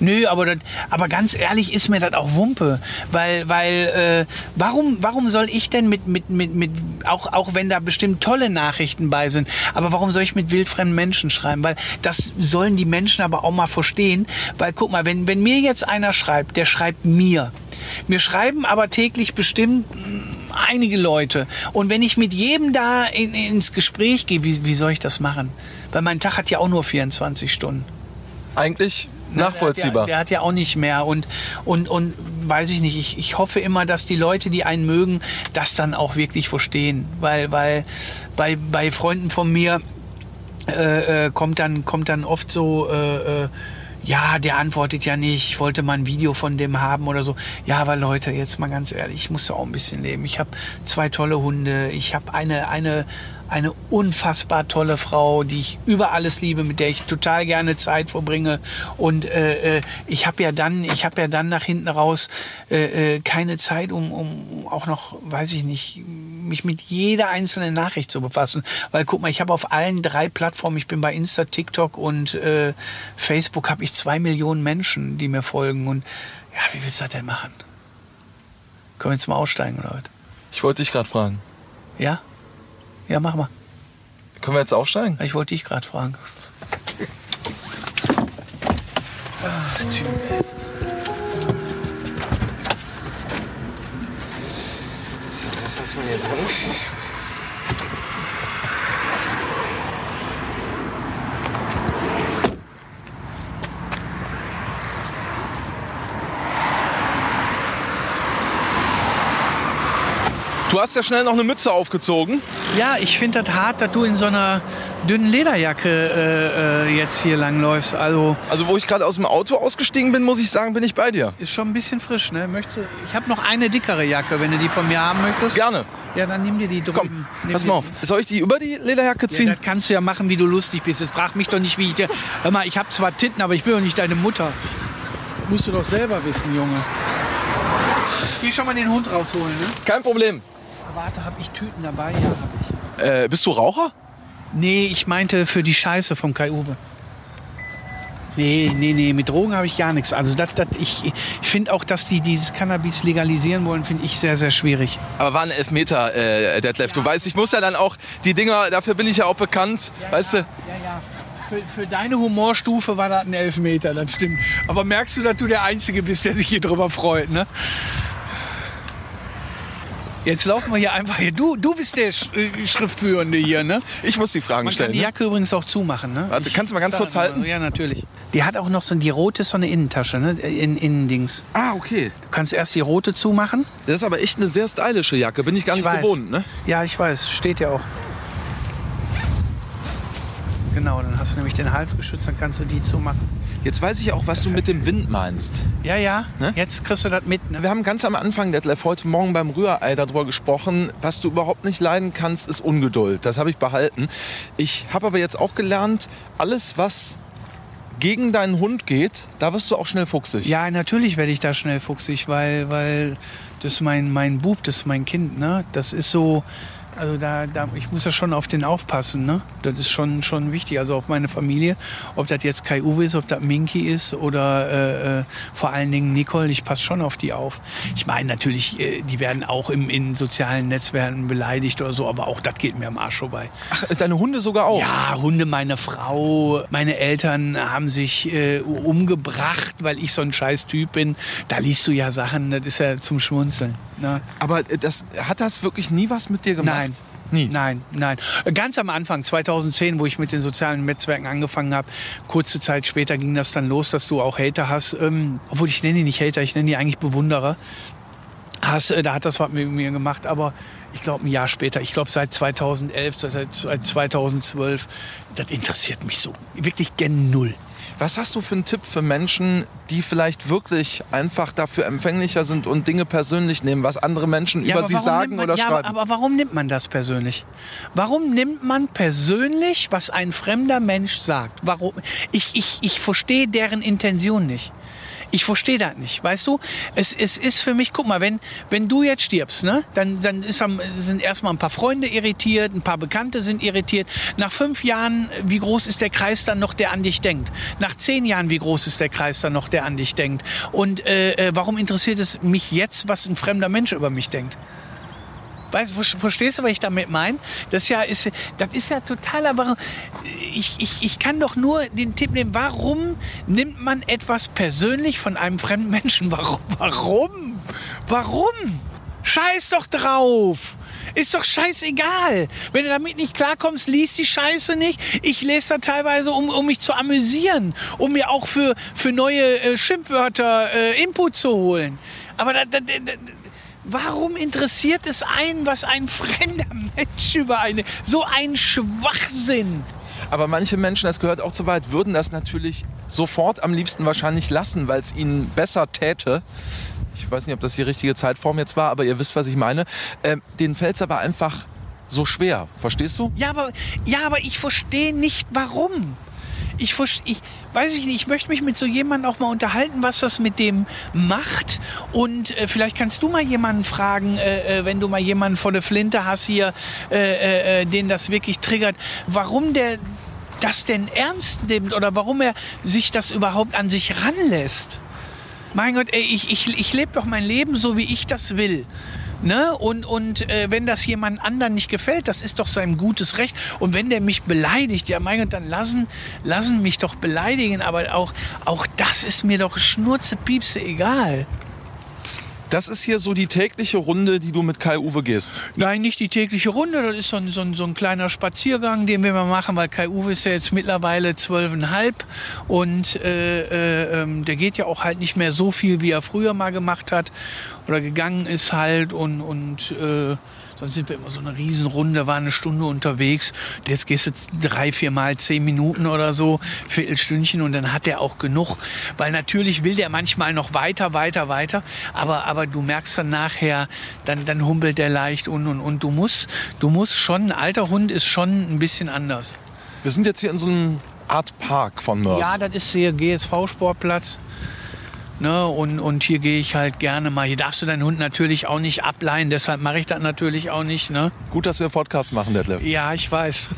Nö, aber, das, aber ganz ehrlich ist mir das auch Wumpe. Weil, weil äh, warum, warum soll ich denn mit, mit, mit, mit auch, auch wenn da bestimmt tolle Nachrichten bei sind, aber warum soll ich mit wildfremden Menschen schreiben? Weil das sollen die Menschen aber auch mal verstehen. Weil guck mal, wenn, wenn mir jetzt einer schreibt, der schreibt mir. Mir schreiben aber täglich bestimmt mh, einige Leute. Und wenn ich mit jedem da in, ins Gespräch gehe, wie, wie soll ich das machen? Weil mein Tag hat ja auch nur 24 Stunden. Eigentlich nachvollziehbar. Der hat, ja, der hat ja auch nicht mehr. Und, und, und weiß ich nicht, ich, ich hoffe immer, dass die Leute, die einen mögen, das dann auch wirklich verstehen. Weil, weil bei, bei Freunden von mir äh, äh, kommt, dann, kommt dann oft so, äh, äh, ja, der antwortet ja nicht, ich wollte mal ein Video von dem haben oder so. Ja, aber Leute, jetzt mal ganz ehrlich, ich muss ja auch ein bisschen leben. Ich habe zwei tolle Hunde, ich habe eine, eine, eine unfassbar tolle Frau, die ich über alles liebe, mit der ich total gerne Zeit verbringe. Und äh, äh, ich habe ja dann, ich habe ja dann nach hinten raus äh, äh, keine Zeit, um, um auch noch, weiß ich nicht, mich mit jeder einzelnen Nachricht zu befassen. Weil guck mal, ich habe auf allen drei Plattformen, ich bin bei Insta, TikTok und äh, Facebook, habe ich zwei Millionen Menschen, die mir folgen. Und ja, wie willst du das denn machen? Können wir jetzt mal aussteigen oder was? Ich wollte dich gerade fragen. Ja? Ja, mach mal. Können wir jetzt aufsteigen? Ich wollte dich gerade fragen. Ah, Typ, ey. So, das lassen wir hier drin. Du hast ja schnell noch eine Mütze aufgezogen. Ja, ich finde das hart, dass du in so einer dünnen Lederjacke äh, äh, jetzt hier langläufst. Also Also wo ich gerade aus dem Auto ausgestiegen bin, muss ich sagen, bin ich bei dir. ist schon ein bisschen frisch, ne? Möchtest du, ich habe noch eine dickere Jacke, wenn du die von mir haben möchtest. Gerne. Ja, dann nimm dir die drüben. Komm, pass mal auf. Soll ich die über die Lederjacke Ja, ziehen? das kannst du ja machen, wie du lustig bist. Jetzt frag mich doch nicht, wie ich dir. Hör mal, ich habe zwar Titten, aber ich bin doch nicht deine Mutter. Musst du doch selber wissen, Junge. Geh schon mal den Hund rausholen, ne? Kein Problem. Warte, habe ich Tüten dabei? Ja, habe ich. Äh, bist du Raucher? Nee, ich meinte für die Scheiße vom Kai Uwe. Nee, nee, nee, mit Drogen habe ich gar nichts. Also das, das, ich, ich finde auch, dass die dieses Cannabis legalisieren wollen, finde ich sehr, sehr schwierig. Aber war ein Elfmeter, äh, Detlef. Du weißt, ich muss ja dann auch die Dinger, dafür bin ich ja auch bekannt. weißt du? Ja, ja. Für, für deine Humorstufe war das ein Elfmeter, das stimmt. Aber merkst du, dass du der Einzige bist, der sich hier drüber freut, ne? Jetzt laufen wir hier einfach hier. Du, du bist der Sch äh, Schriftführende hier, ne? Ich muss die Fragen Man stellen. kann die Ne? Jacke übrigens auch zumachen, ne? Warte, kannst du mal ganz kurz halten? Ja, natürlich. Die hat auch noch so, die rote so eine Innentasche, ne? In, Innendings. Ah, okay. Du kannst erst die rote zumachen. Das ist aber echt eine sehr stylische Jacke. Bin ich gar Ich nicht weiß. gewohnt, ne? Ja, ich weiß. Steht ja auch. Genau, dann hast du nämlich den Hals geschützt, dann kannst du die zumachen. Jetzt weiß ich auch, was du mit dem Wind meinst. Ja, ja. Ne? Jetzt kriegst du das mit. Ne? Wir haben ganz am Anfang, Detlef, heute Morgen beim Rührei darüber gesprochen. Was du überhaupt nicht leiden kannst, ist Ungeduld. Das habe ich behalten. Ich habe aber jetzt auch gelernt, alles, was gegen deinen Hund geht, da wirst du auch schnell fuchsig. Ja, natürlich werde ich da schnell fuchsig, weil, weil das ist mein, mein Bub, das ist mein Kind. Ne? Das ist so, also da, da, ich muss ja schon auf den aufpassen. Ne? Das ist schon, schon wichtig, also auf meine Familie. Ob das jetzt Kai Uwe ist, ob das Minky ist oder äh, äh, vor allen Dingen Nicole, ich passe schon auf die auf. Ich meine natürlich, äh, die werden auch im, in sozialen Netzwerken beleidigt oder so, aber auch das geht mir am Arsch vorbei. Ach, deine Hunde sogar auch? Ja, Hunde, meine Frau, meine Eltern haben sich äh, umgebracht, weil ich so ein scheiß Typ bin. Da liest du ja Sachen, das ist ja zum Schmunzeln. Ne? Aber äh, das, hat das wirklich nie was mit dir gemacht? Nein. Nie? Nein, nein. Ganz am Anfang, 2010, wo ich mit den sozialen Netzwerken angefangen habe, kurze Zeit später ging das dann los, dass du auch Hater hast. Ähm, obwohl ich nenne die nicht Hater, ich nenne die eigentlich Bewunderer. Hast, äh, da hat das was mit mir gemacht, aber ich glaube ein Jahr später, ich glaube seit 2011, seit, seit 2012, das interessiert mich so. Wirklich gen null. Was hast du für einen Tipp für Menschen, die vielleicht wirklich einfach dafür empfänglicher sind und Dinge persönlich nehmen, was andere Menschen über aber sie sagen man, oder ja, schreiben? Aber, aber warum nimmt man das persönlich? Warum nimmt man persönlich, was ein fremder Mensch sagt? Warum? Ich, ich, ich verstehe deren Intention nicht. Ich verstehe das nicht, weißt du? Es, es ist für mich, guck mal, wenn, wenn du jetzt stirbst, ne, dann, dann ist am, sind erstmal ein paar Freunde irritiert, ein paar Bekannte sind irritiert. Nach fünf Jahren, wie groß ist der Kreis dann noch, der an dich denkt? Nach zehn Jahren, wie groß ist der Kreis dann noch, der an dich denkt? Und äh, äh, warum interessiert es mich jetzt, was ein fremder Mensch über mich denkt? Weißt, du, verstehst du, was ich damit meine? Das, ja ist, das ist ja totaler. Warum, ich, ich, ich kann doch nur den Tipp nehmen, warum nimmt man etwas persönlich von einem fremden Menschen? Warum? Warum? Warum? Scheiß doch drauf! Ist doch scheißegal. Wenn du damit nicht klarkommst, lies die Scheiße nicht. Ich lese da teilweise, um, um mich zu amüsieren, um mir auch für, für neue äh, Schimpfwörter äh, Input zu holen. Aber da, da, da, Warum interessiert es einen, was ein fremder Mensch über eine so ein Schwachsinn? Aber manche Menschen, das gehört auch zu weit, würden das natürlich sofort am liebsten wahrscheinlich lassen, weil es ihnen besser täte. Ich weiß nicht, ob das die richtige Zeitform jetzt war, aber ihr wisst, was ich meine. Ähm, denen fällt es aber einfach so schwer. Verstehst du? Ja, aber ja, aber ich verstehe nicht warum. Ich, ich weiß ich nicht, ich möchte mich mit so jemandem auch mal unterhalten, was das mit dem macht. Und äh, vielleicht kannst du mal jemanden fragen, äh, äh, wenn du mal jemanden vor der Flinte hast hier, äh, äh, äh, den das wirklich triggert, warum der das denn ernst nimmt oder warum er sich das überhaupt an sich ranlässt. Mein Gott, ey, ich, ich, ich lebe doch mein Leben so, wie ich das will. Ne? Und, und äh, wenn das jemand anderen nicht gefällt, das ist doch sein gutes Recht. Und wenn der mich beleidigt, ja mein Gott, dann lassen, lassen mich doch beleidigen. Aber auch, auch das ist mir doch schnurzepiepse egal. Das ist hier so die tägliche Runde, die du mit Kai-Uwe gehst. Nein, nicht die tägliche Runde, das ist so ein, so ein, so ein kleiner Spaziergang, den wir mal machen, weil Kai Uwe ist ja jetzt mittlerweile zwölfeinhalb und äh, äh, ähm, der geht ja auch halt nicht mehr so viel, wie er früher mal gemacht hat oder gegangen ist halt und, und äh, sonst sind wir immer so eine Riesenrunde, waren eine Stunde unterwegs. Und Jetzt gehst du drei, vier Mal zehn Minuten oder so, Viertelstündchen und dann hat er auch genug. Weil natürlich will der manchmal noch weiter, weiter, weiter. Aber, aber du merkst dann nachher, dann, dann humpelt der leicht und, und, und du musst, du musst schon, ein alter Hund ist schon ein bisschen anders. Wir sind jetzt hier in so einer Art Park von Mörs. Ja, das ist hier GSV-Sportplatz. Ne, und, und hier gehe ich halt gerne mal. Hier darfst du deinen Hund natürlich auch nicht ableihen, deshalb mache ich das natürlich auch nicht. Ne? Gut, dass wir Podcast machen, Detlef. Ja, ich weiß.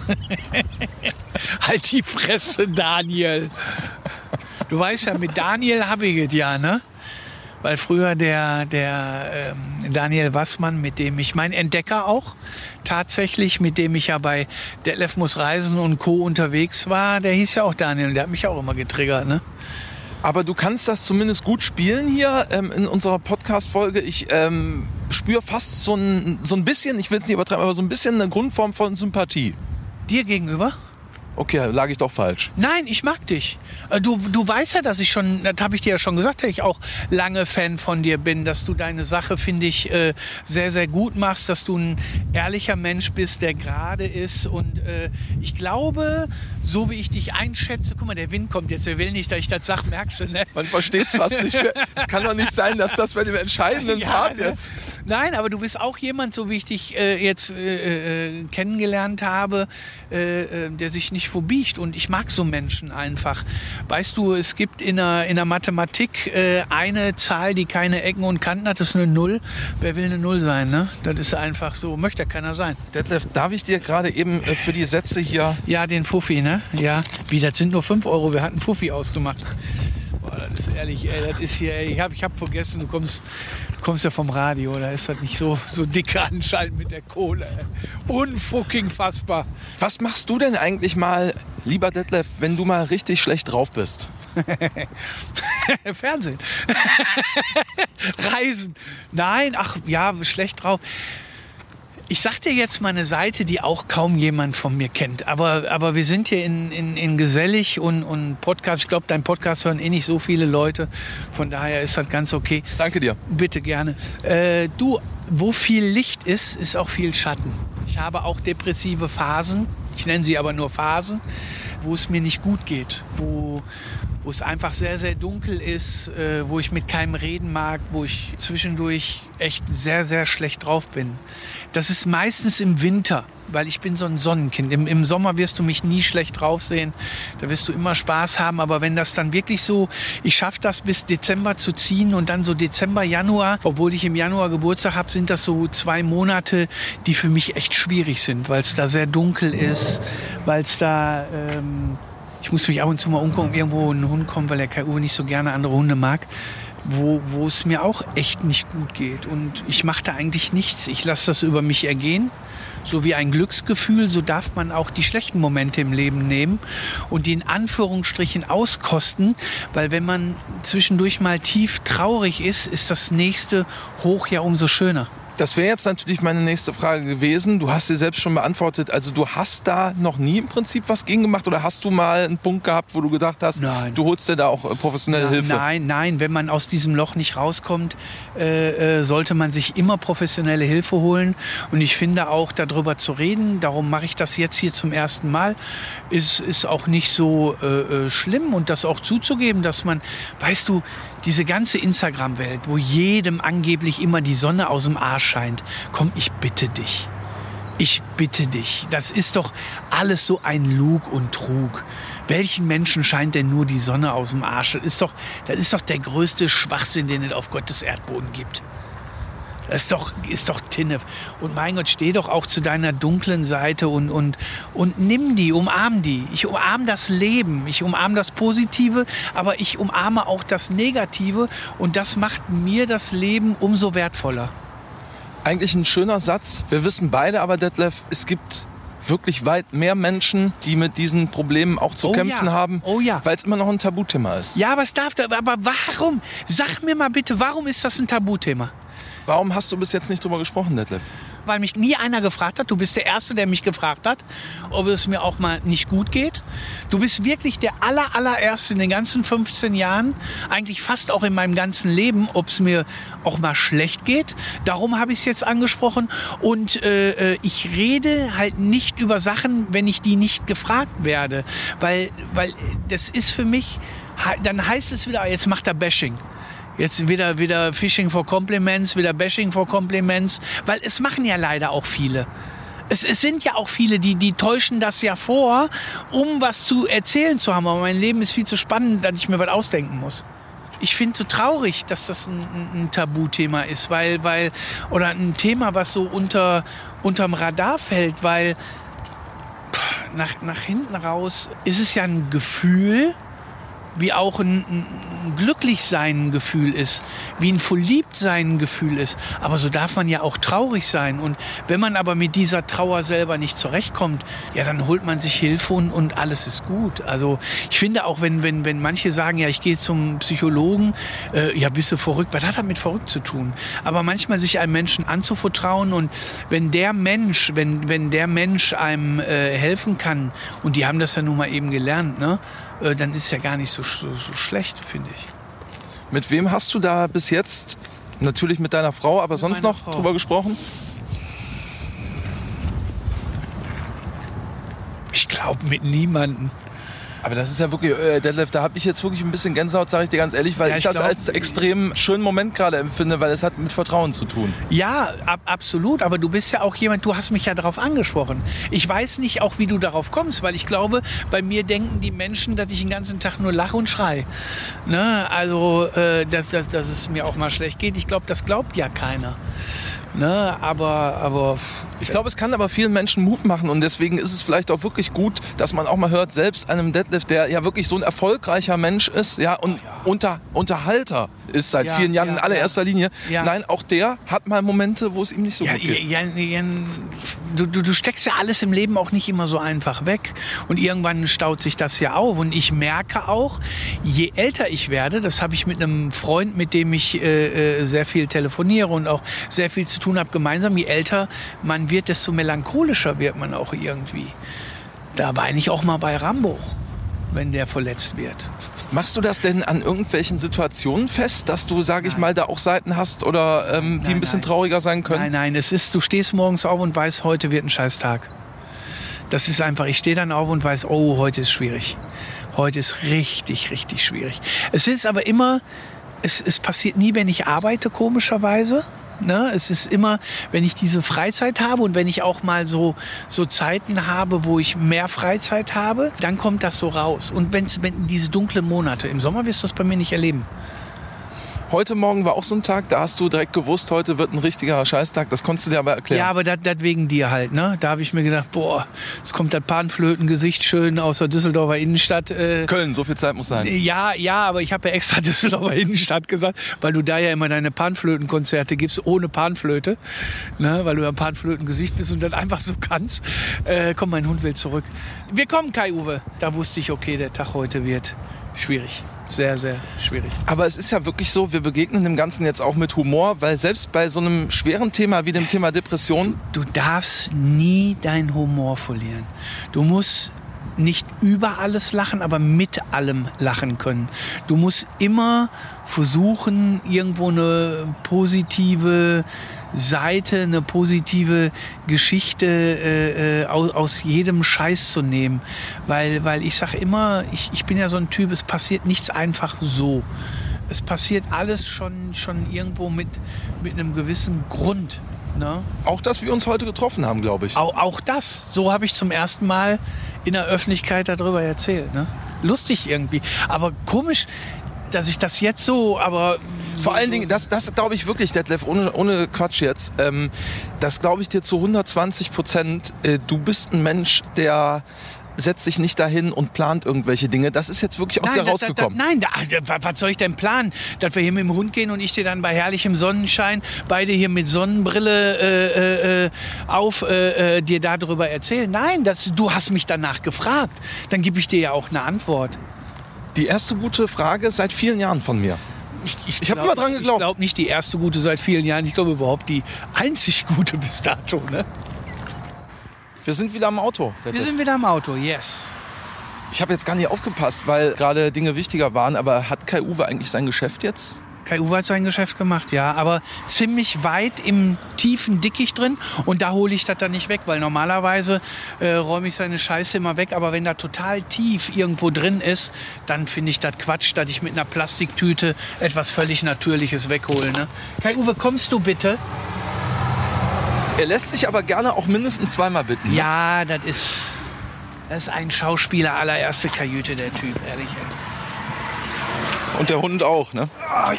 halt die Fresse, Daniel. Du weißt ja, mit Daniel habe ich es ja, ne? Weil früher der, der ähm, Daniel Wassmann, mit dem ich, mein Entdecker auch, tatsächlich, mit dem ich ja bei Detlef muss reisen und Co. unterwegs war, der hieß ja auch Daniel, der hat mich auch immer getriggert, ne? Aber du kannst das zumindest gut spielen hier ähm, in unserer Podcast-Folge. Ich ähm, spüre fast so ein, so ein bisschen, ich will es nicht übertreiben, aber so ein bisschen eine Grundform von Sympathie. Dir gegenüber? Okay, lag ich doch falsch. Nein, ich mag dich. Äh, Du, du weißt ja, dass ich schon, das habe ich dir ja schon gesagt, dass ich auch lange Fan von dir bin, dass du deine Sache, finde ich, äh, sehr, sehr gut machst, dass du ein ehrlicher Mensch bist, der gerade ist. Und äh, ich glaube, so wie ich dich einschätze, guck mal, der Wind kommt jetzt, er will nicht, dass ich das sage, merkst du, ne? Man versteht es fast nicht mehr. Es kann doch nicht sein, dass das bei dem entscheidenden Part ne? jetzt. Nein, aber du bist auch jemand, so wie ich dich äh, jetzt äh, äh, kennengelernt habe, äh, äh, der sich nicht verbiegt. Und ich mag so Menschen einfach. Weißt du, es gibt in der, in der Mathematik äh, eine Zahl, die keine Ecken und Kanten hat, das ist eine Null. Wer will eine Null sein, ne? Das ist einfach so, möchte ja keiner sein. Detlef, darf ich dir gerade eben äh, für die Sätze hier. Ja, den Fuffi, ne? Ja. Wie, das sind nur 5 Euro, wir hatten Fuffi ausgemacht. Boah, das ist ehrlich, ey, das ist hier, ey, ich habe ich hab vergessen, du kommst, du kommst ja vom Radio, da ist das nicht so, so dicke anscheinend mit der Kohle. ey. Unfucking fassbar. Was machst du denn eigentlich mal, lieber Detlef, wenn du mal richtig schlecht drauf bist? Fernsehen. Reisen. Nein, ach ja, schlecht drauf. Ich sag dir jetzt mal eine Seite, die auch kaum jemand von mir kennt. Aber, aber wir sind hier in, in, in Gesellig und, und Podcast. Ich glaube, dein Podcast hören eh nicht so viele Leute. Von daher ist das ganz okay. Danke dir. Bitte gerne. Äh, du, wo viel Licht ist, ist auch viel Schatten. Ich habe auch depressive Phasen. Ich nenne sie aber nur Phasen, wo es mir nicht gut geht, wo, wo es einfach sehr, sehr dunkel ist, äh, wo ich mit keinem reden mag, wo ich zwischendurch echt sehr, sehr schlecht drauf bin. Das ist meistens im Winter, weil ich bin so ein Sonnenkind. Im, Im Sommer wirst du mich nie schlecht drauf sehen. Da wirst du immer Spaß haben. Aber wenn das dann wirklich so, ich schaffe das bis Dezember zu ziehen und dann so Dezember, Januar, obwohl ich im Januar Geburtstag habe, sind das so zwei Monate, die für mich echt schwierig sind, weil es da sehr dunkel ist, weil es da... Ähm, ich muss mich ab und zu mal umgucken, irgendwo ein Hund kommt, weil der KU nicht so gerne andere Hunde mag, wo, wo es mir auch echt nicht gut geht. Und ich mache da eigentlich nichts. Ich lasse das über mich ergehen. So wie ein Glücksgefühl, so darf man auch die schlechten Momente im Leben nehmen und die in Anführungsstrichen auskosten, weil wenn man zwischendurch mal tief traurig ist, ist das nächste Hoch ja umso schöner. Das wäre jetzt natürlich meine nächste Frage gewesen. Du hast sie selbst schon beantwortet. Also du hast da noch nie im Prinzip was gegen gemacht oder hast du mal einen Punkt gehabt, wo du gedacht hast, Nein. du holst dir da auch äh, professionelle Ja, Hilfe? Nein, nein, wenn man aus diesem Loch nicht rauskommt, äh, äh, sollte man sich immer professionelle Hilfe holen. Und ich finde auch, darüber zu reden, darum mache ich das jetzt hier zum ersten Mal, ist, ist auch nicht so äh, äh, schlimm. Und das auch zuzugeben, dass man, weißt du, diese ganze Instagram-Welt, wo jedem angeblich immer die Sonne aus dem Arsch scheint, komm, ich bitte dich. Ich bitte dich, das ist doch alles so ein Lug und Trug. Welchen Menschen scheint denn nur die Sonne aus dem Arsch? Das ist doch, das ist doch der größte Schwachsinn, den es auf Gottes Erdboden gibt. Ist doch, ist doch Tinne. Und mein Gott, steh doch auch zu deiner dunklen Seite und, und, und nimm die, umarm die. Ich umarme das Leben, ich umarme das Positive, aber ich umarme auch das Negative und das macht mir das Leben umso wertvoller. Eigentlich ein schöner Satz. Wir wissen beide aber, Detlef, es gibt wirklich weit mehr Menschen, die mit diesen Problemen auch zu Oh kämpfen ja. haben, Oh ja. weil es immer noch ein Tabuthema ist. Ja, aber es darf, aber warum? Sag mir mal bitte, warum ist das ein Tabuthema? Warum hast du bis jetzt nicht drüber gesprochen, Detlef? weil mich nie einer gefragt hat. Du bist der Erste, der mich gefragt hat, ob es mir auch mal nicht gut geht. Du bist wirklich der aller, allererste in den ganzen 15 Jahren, eigentlich fast auch in meinem ganzen Leben, ob es mir auch mal schlecht geht. Darum habe ich es jetzt angesprochen. Und äh, äh, ich rede halt nicht über Sachen, wenn ich die nicht gefragt werde. Weil, weil das ist für mich, dann heißt es wieder, jetzt macht er Bashing. Jetzt wieder, wieder Phishing for Compliments, wieder Bashing for Compliments, weil es machen ja leider auch viele. Es, es sind ja auch viele, die, die täuschen das ja vor, um was zu erzählen zu haben. Aber mein Leben ist viel zu spannend, dass ich mir was ausdenken muss. Ich finde es so traurig, dass das ein, ein Tabuthema ist, weil, weil, oder ein Thema, was so unter, unterm Radar fällt, weil nach, nach hinten raus ist es ja ein Gefühl, wie auch ein, ein Glücklichsein Gefühl ist, wie ein Verliebtsein Gefühl ist. Aber so darf man ja auch traurig sein. Und wenn man aber mit dieser Trauer selber nicht zurechtkommt, ja, dann holt man sich Hilfe und, und alles ist gut. Also ich finde auch, wenn, wenn, wenn manche sagen, ja, ich gehe zum Psychologen, äh, ja, bist du verrückt, was hat das mit verrückt zu tun? Aber manchmal sich einem Menschen anzuvertrauen und wenn der Mensch, wenn, wenn der Mensch einem äh, helfen kann, und die haben das ja nun mal eben gelernt, ne? Äh, dann ist ja gar nicht so, so, so schlecht, finde ich. Mit wem hast du da bis jetzt, natürlich mit deiner Frau, aber sonst meiner noch Frau. drüber gesprochen? Ich glaube mit niemandem. Aber das ist ja wirklich, äh, Detlef, da habe ich jetzt wirklich ein bisschen Gänsehaut, sage ich dir ganz ehrlich, weil Ja, ich ich das glaub- als extrem schönen Moment gerade empfinde, weil es hat mit Vertrauen zu tun. Ja, ab, absolut. Aber du bist ja auch jemand, du hast mich ja darauf angesprochen. Ich weiß nicht auch, wie du darauf kommst, weil ich glaube, bei mir denken die Menschen, dass ich den ganzen Tag nur lache und schrei. Ne? Also, äh, dass, dass, dass es mir auch mal schlecht geht. Ich glaube, das glaubt ja keiner. Ne? Aber, aber Ich glaube, es kann aber vielen Menschen Mut machen und deswegen ist es vielleicht auch wirklich gut, dass man auch mal hört, selbst einem Detlef, der ja wirklich so ein erfolgreicher Mensch ist, ja, und Unter, Unterhalter ist seit Ja, vielen Jahren ja, in allererster ja. Linie. Nein, auch der hat mal Momente, wo es ihm nicht so gut geht. du, du, du steckst ja alles im Leben auch nicht immer so einfach weg. Und irgendwann staut sich das ja auf. Und ich merke auch, je älter ich werde, das habe ich mit einem Freund, mit dem ich äh, äh, sehr viel telefoniere und auch sehr viel zu tun habe, gemeinsam, je älter man wird, desto melancholischer wird man auch irgendwie. Da weine ich auch mal bei Rambo, wenn der verletzt wird. Machst du das denn an irgendwelchen Situationen fest, dass du, sage ich mal, da auch Seiten hast oder ähm, die Nein, ein bisschen nein. trauriger sein können? Nein, nein, es ist, du stehst morgens auf und weißt, heute wird ein scheiß Tag. Das ist einfach, ich stehe dann auf und weiß, oh, heute ist schwierig. Heute ist richtig, richtig schwierig. Es ist aber immer, es, es passiert nie, wenn ich arbeite, komischerweise. Ne? Es ist immer, wenn ich diese Freizeit habe und wenn ich auch mal so, so Zeiten habe, wo ich mehr Freizeit habe, dann kommt das so raus. Und wenn's, wenn diese dunklen Monate, im Sommer wirst du das bei mir nicht erleben. Heute Morgen war auch so ein Tag, da hast du direkt gewusst, heute wird ein richtiger Scheißtag. Das konntest du dir aber erklären. Ja, aber das wegen dir halt, ne? Da habe ich mir gedacht, boah, es kommt das Panflötengesicht schön aus der Düsseldorfer Innenstadt. Äh, Köln, so viel Zeit muss sein. ja, ja, aber ich habe ja extra Düsseldorfer Innenstadt gesagt, weil du da ja immer deine Panflötenkonzerte gibst, ohne Panflöte, ne? weil du ja ein Panflötengesicht bist und das einfach so kannst. Äh, komm, mein Hund will zurück. Wir kommen, Kai-Uwe. Da wusste ich, okay, der Tag heute wird schwierig. Sehr, sehr schwierig. Aber es ist ja wirklich so, wir begegnen dem Ganzen jetzt auch mit Humor, weil selbst bei so einem schweren Thema wie dem Thema Depression, Du darfst nie deinen Humor verlieren. Du musst nicht über alles lachen, aber mit allem lachen können. Du musst immer versuchen, irgendwo eine positive Seite, eine positive Geschichte äh, äh, aus, aus jedem Scheiß zu nehmen. Weil, weil ich sage immer, ich, ich bin ja so ein Typ, es passiert nichts einfach so. Es passiert alles schon, schon irgendwo mit, mit einem gewissen Grund. Ne? Auch, dass wir uns heute getroffen haben, glaube ich. Auch, auch das. So habe ich zum ersten Mal in der Öffentlichkeit darüber erzählt. Ne? Lustig irgendwie. Aber komisch, dass ich das jetzt so, aber. Vor allen Dingen, das, das glaube ich wirklich, Detlef, ohne, ohne Quatsch jetzt, ähm, das glaube ich dir zu 120 Prozent. Äh, du bist ein Mensch, der setzt sich nicht dahin und plant irgendwelche Dinge. Das ist jetzt wirklich aus dir da- da- rausgekommen. Da, nein, da, da, was soll ich denn planen? Dass wir hier mit dem Hund gehen und ich dir dann bei herrlichem Sonnenschein, beide hier mit Sonnenbrille äh, äh, äh, auf, äh, äh, dir darüber erzählen? Nein, das, du hast mich danach gefragt. Dann gebe ich dir ja auch eine Antwort. Die erste gute Frage seit vielen Jahren von mir. Ich, Ich hab glaub- immer dran geglaubt. Ich glaube nicht die erste gute seit vielen Jahren. Ich glaube überhaupt die einzig gute bis dato. Ne? Wir sind wieder am Auto. Wir Detlef. sind wieder im Auto, yes. Ich habe jetzt gar nicht aufgepasst, weil gerade Dinge wichtiger waren. Aber hat Kai Uwe eigentlich sein Geschäft jetzt? Kai Uwe hat sein Geschäft gemacht, ja, aber ziemlich weit im tiefen Dickicht drin und da hole ich das dann nicht weg, weil normalerweise äh, räume ich seine Scheiße immer weg, aber wenn da total tief irgendwo drin ist, dann finde ich das Quatsch, dass ich mit einer Plastiktüte etwas völlig Natürliches weghole. Ne? Kai Uwe, kommst du bitte? Er lässt sich aber gerne auch mindestens zweimal bitten. ne? Ja, das ist, das ist ein Schauspieler allererste Kajüte, der Typ, ehrlich. Und der Hund auch, ne?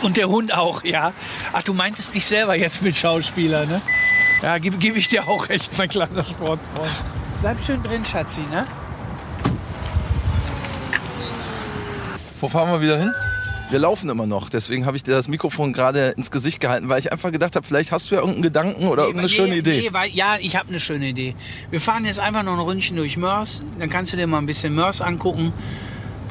Und der Hund auch, ja. Ach, du meintest dich selber jetzt mit Schauspieler, ne? Ja, gebe geb ich dir auch recht, mein kleiner Sportsfreund. Bleib schön drin, Schatzi, ne? Wo fahren wir wieder hin? Wir laufen immer noch, deswegen habe ich dir das Mikrofon gerade ins Gesicht gehalten, weil ich einfach gedacht habe, vielleicht hast du ja irgendeinen Gedanken oder irgendeine Nee, schöne Idee. Nee, weil, ja, ich habe eine schöne Idee. Wir fahren jetzt einfach noch ein Ründchen durch Mörs. Dann kannst du dir mal ein bisschen Mörs angucken.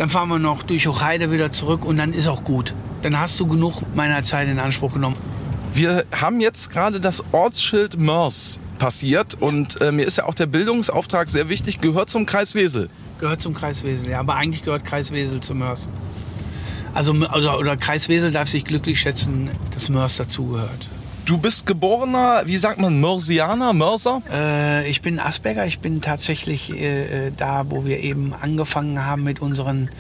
Dann fahren wir noch durch Hochheide wieder zurück und dann ist auch gut. Dann hast du genug meiner Zeit in Anspruch genommen. Wir haben jetzt gerade das Ortsschild Mörs passiert und äh, mir ist ja auch der Bildungsauftrag sehr wichtig, gehört zum Kreis Wesel. Gehört zum Kreis Wesel, ja. Aber eigentlich gehört Kreis Wesel zu Mörs. Also, oder, oder Kreis Wesel darf sich glücklich schätzen, dass Mörs dazugehört. Du bist geborener, wie sagt man, Mörsianer, Mörser? Äh, ich bin Asperger. Ich bin tatsächlich äh, äh, da, wo wir eben angefangen haben mit unseren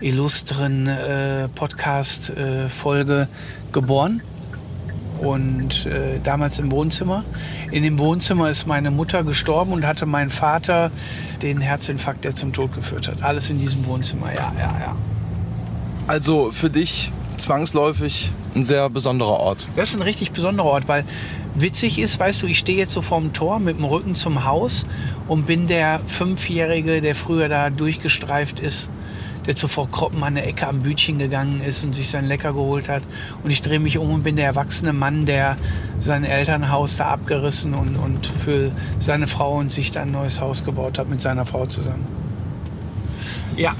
illustren äh, Podcast-Folge geboren. Und äh, damals im Wohnzimmer. In dem Wohnzimmer ist meine Mutter gestorben und hatte mein Vater den Herzinfarkt, der zum Tod geführt hat. Alles in diesem Wohnzimmer, ja, ja, ja. Also für dich zwangsläufig ein sehr besonderer Ort. Das ist ein richtig besonderer Ort, weil witzig ist, weißt du, ich stehe jetzt so vorm Tor mit dem Rücken zum Haus und bin der Fünfjährige, der früher da durchgestreift ist, der zuvor Kroppen an der Ecke am Bütchen gegangen ist und sich sein Lecker geholt hat. Und ich drehe mich um und bin der erwachsene Mann, der sein Elternhaus da abgerissen und, und für seine Frau und sich da ein neues Haus gebaut hat mit seiner Frau zusammen. Ja,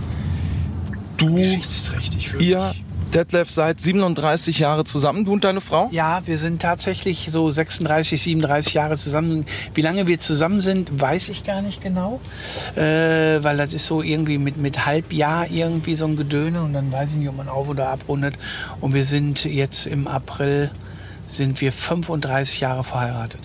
Du, geschichtsträchtig. wirklich. ihr, Detlef, seid 37 Jahre zusammen, du und deine Frau? Ja, wir sind tatsächlich so 36, 37 Jahre zusammen. Wie lange wir zusammen sind, weiß ich gar nicht genau. Äh, weil das ist so irgendwie mit, mit Halbjahr irgendwie so ein Gedöne und dann weiß ich nicht, ob man auf- oder abrundet. Und wir sind jetzt im April, sind wir 35 Jahre verheiratet.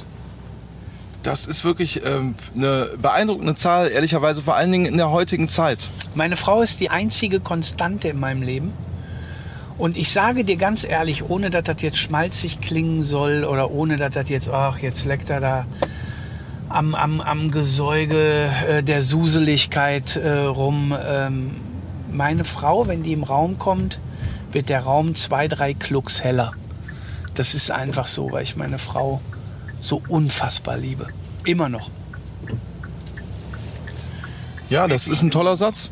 Das ist wirklich ähm, eine beeindruckende Zahl, ehrlicherweise vor allen Dingen in der heutigen Zeit. Meine Frau ist die einzige Konstante in meinem Leben. Und ich sage dir ganz ehrlich, ohne dass das jetzt schmalzig klingen soll oder ohne dass das jetzt, ach, jetzt leckt er da am, am, am Gesäuge äh, der Suseligkeit äh, rum. Ähm, meine Frau, wenn die im Raum kommt, wird der Raum zwei, drei Klucks heller. Das ist einfach so, weil ich meine Frau so unfassbar liebe. Immer noch. Ja, das ist ein toller Satz.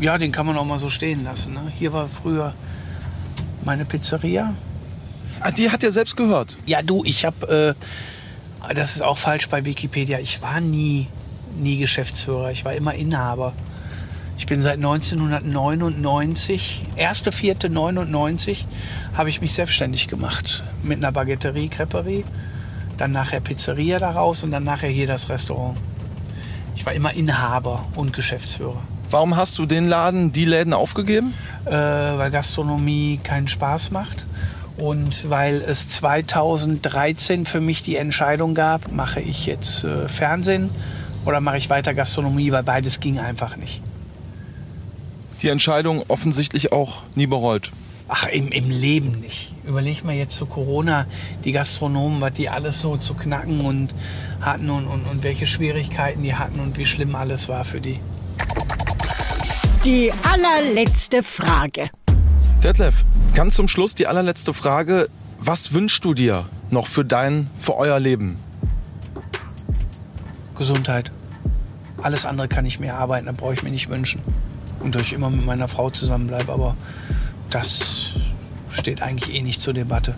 Ja, den kann man auch mal so stehen lassen. Ne? Hier war früher meine Pizzeria. Ah, die hat ja selbst gehört. Ja, du, ich habe, äh, das ist auch falsch bei Wikipedia, ich war nie, nie Geschäftsführer, ich war immer Inhaber. Ich bin seit 1999, 1.4.99, habe ich mich selbstständig gemacht. Mit einer Baguetterie, Creperie, dann nachher Pizzeria daraus und dann nachher hier das Restaurant. Ich war immer Inhaber und Geschäftsführer. Warum hast du den Laden, die Läden aufgegeben? äh, weil Gastronomie keinen Spaß macht und weil es 2013 für mich die Entscheidung gab, mache ich jetzt äh, Fernsehen oder mache ich weiter Gastronomie, weil beides ging einfach nicht. Die Entscheidung offensichtlich auch nie bereut. Ach, im, im Leben nicht. Überleg mal jetzt zu Corona, die Gastronomen, was die alles so zu knacken und hatten und, und, und welche Schwierigkeiten die hatten und wie schlimm alles war für die. Die allerletzte Frage. Detlef, ganz zum Schluss die allerletzte Frage. Was wünschst du dir noch für dein, für euer Leben? Gesundheit. Alles andere kann ich mir arbeiten, da brauche ich mir nicht wünschen. Und dass ich immer mit meiner Frau zusammenbleibe, aber das steht eigentlich eh nicht zur Debatte.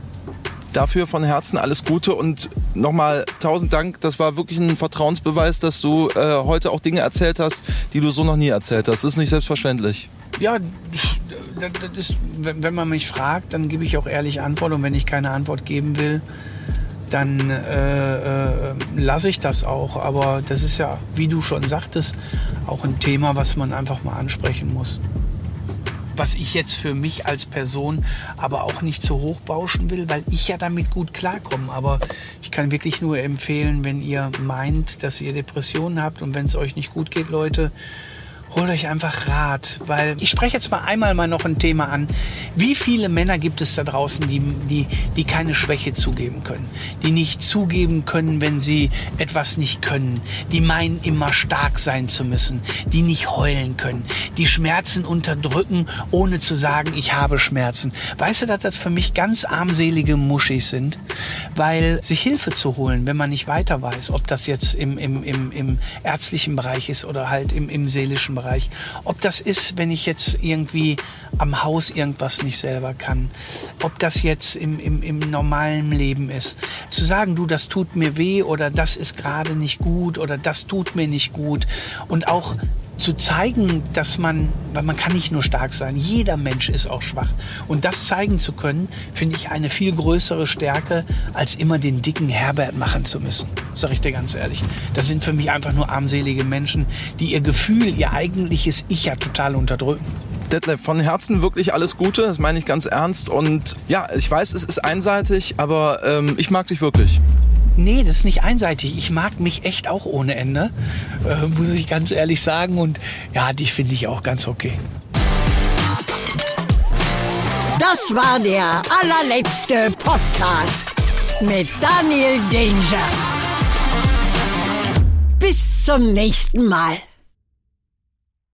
Dafür von Herzen alles Gute und nochmal tausend Dank. Das war wirklich ein Vertrauensbeweis, dass du äh, heute auch Dinge erzählt hast, die du so noch nie erzählt hast. Das ist nicht selbstverständlich. Ja, das, das ist, wenn man mich fragt, dann gebe ich auch ehrlich Antwort. Und wenn ich keine Antwort geben will, dann äh, äh, lasse ich das auch. Aber das ist ja, wie du schon sagtest, auch ein Thema, was man einfach mal ansprechen muss was ich jetzt für mich als Person aber auch nicht zu hoch bauschen will, weil ich ja damit gut klarkomme. Aber ich kann wirklich nur empfehlen, wenn ihr meint, dass ihr Depressionen habt und wenn es euch nicht gut geht, Leute, holt euch einfach Rat, weil ich spreche jetzt mal einmal mal noch ein Thema an. Wie viele Männer gibt es da draußen, die, die, die keine Schwäche zugeben können, die nicht zugeben können, wenn sie etwas nicht können, die meinen immer stark sein zu müssen, die nicht heulen können, die Schmerzen unterdrücken, ohne zu sagen, ich habe Schmerzen. Weißt du, dass das für mich ganz armselige Muschis sind, weil sich Hilfe zu holen, wenn man nicht weiter weiß, ob das jetzt im, im, im, im ärztlichen Bereich ist oder halt im, im seelischen Bereich. Ob das ist, wenn ich jetzt irgendwie am Haus irgendwas nicht selber kann. Ob das jetzt im, im, im normalen Leben ist. Zu sagen, du, das tut mir weh oder das ist gerade nicht gut oder das tut mir nicht gut. Und auch zu zeigen, dass man, weil man kann nicht nur stark sein, jeder Mensch ist auch schwach. Und das zeigen zu können, finde ich eine viel größere Stärke, als immer den dicken Herbert machen zu müssen. Sag ich dir ganz ehrlich. Das sind für mich einfach nur armselige Menschen, die ihr Gefühl, ihr eigentliches Ich ja total unterdrücken. Detlef, von Herzen wirklich alles Gute, das meine ich ganz ernst. Und ja, ich weiß, es ist einseitig, aber ähm, ich mag dich wirklich. Nee, das ist nicht einseitig. Ich mag mich echt auch ohne Ende, äh, muss ich ganz ehrlich sagen. Und ja, dich finde ich auch ganz okay. Das war der allerletzte Podcast mit Daniel Danger. Bis zum nächsten Mal.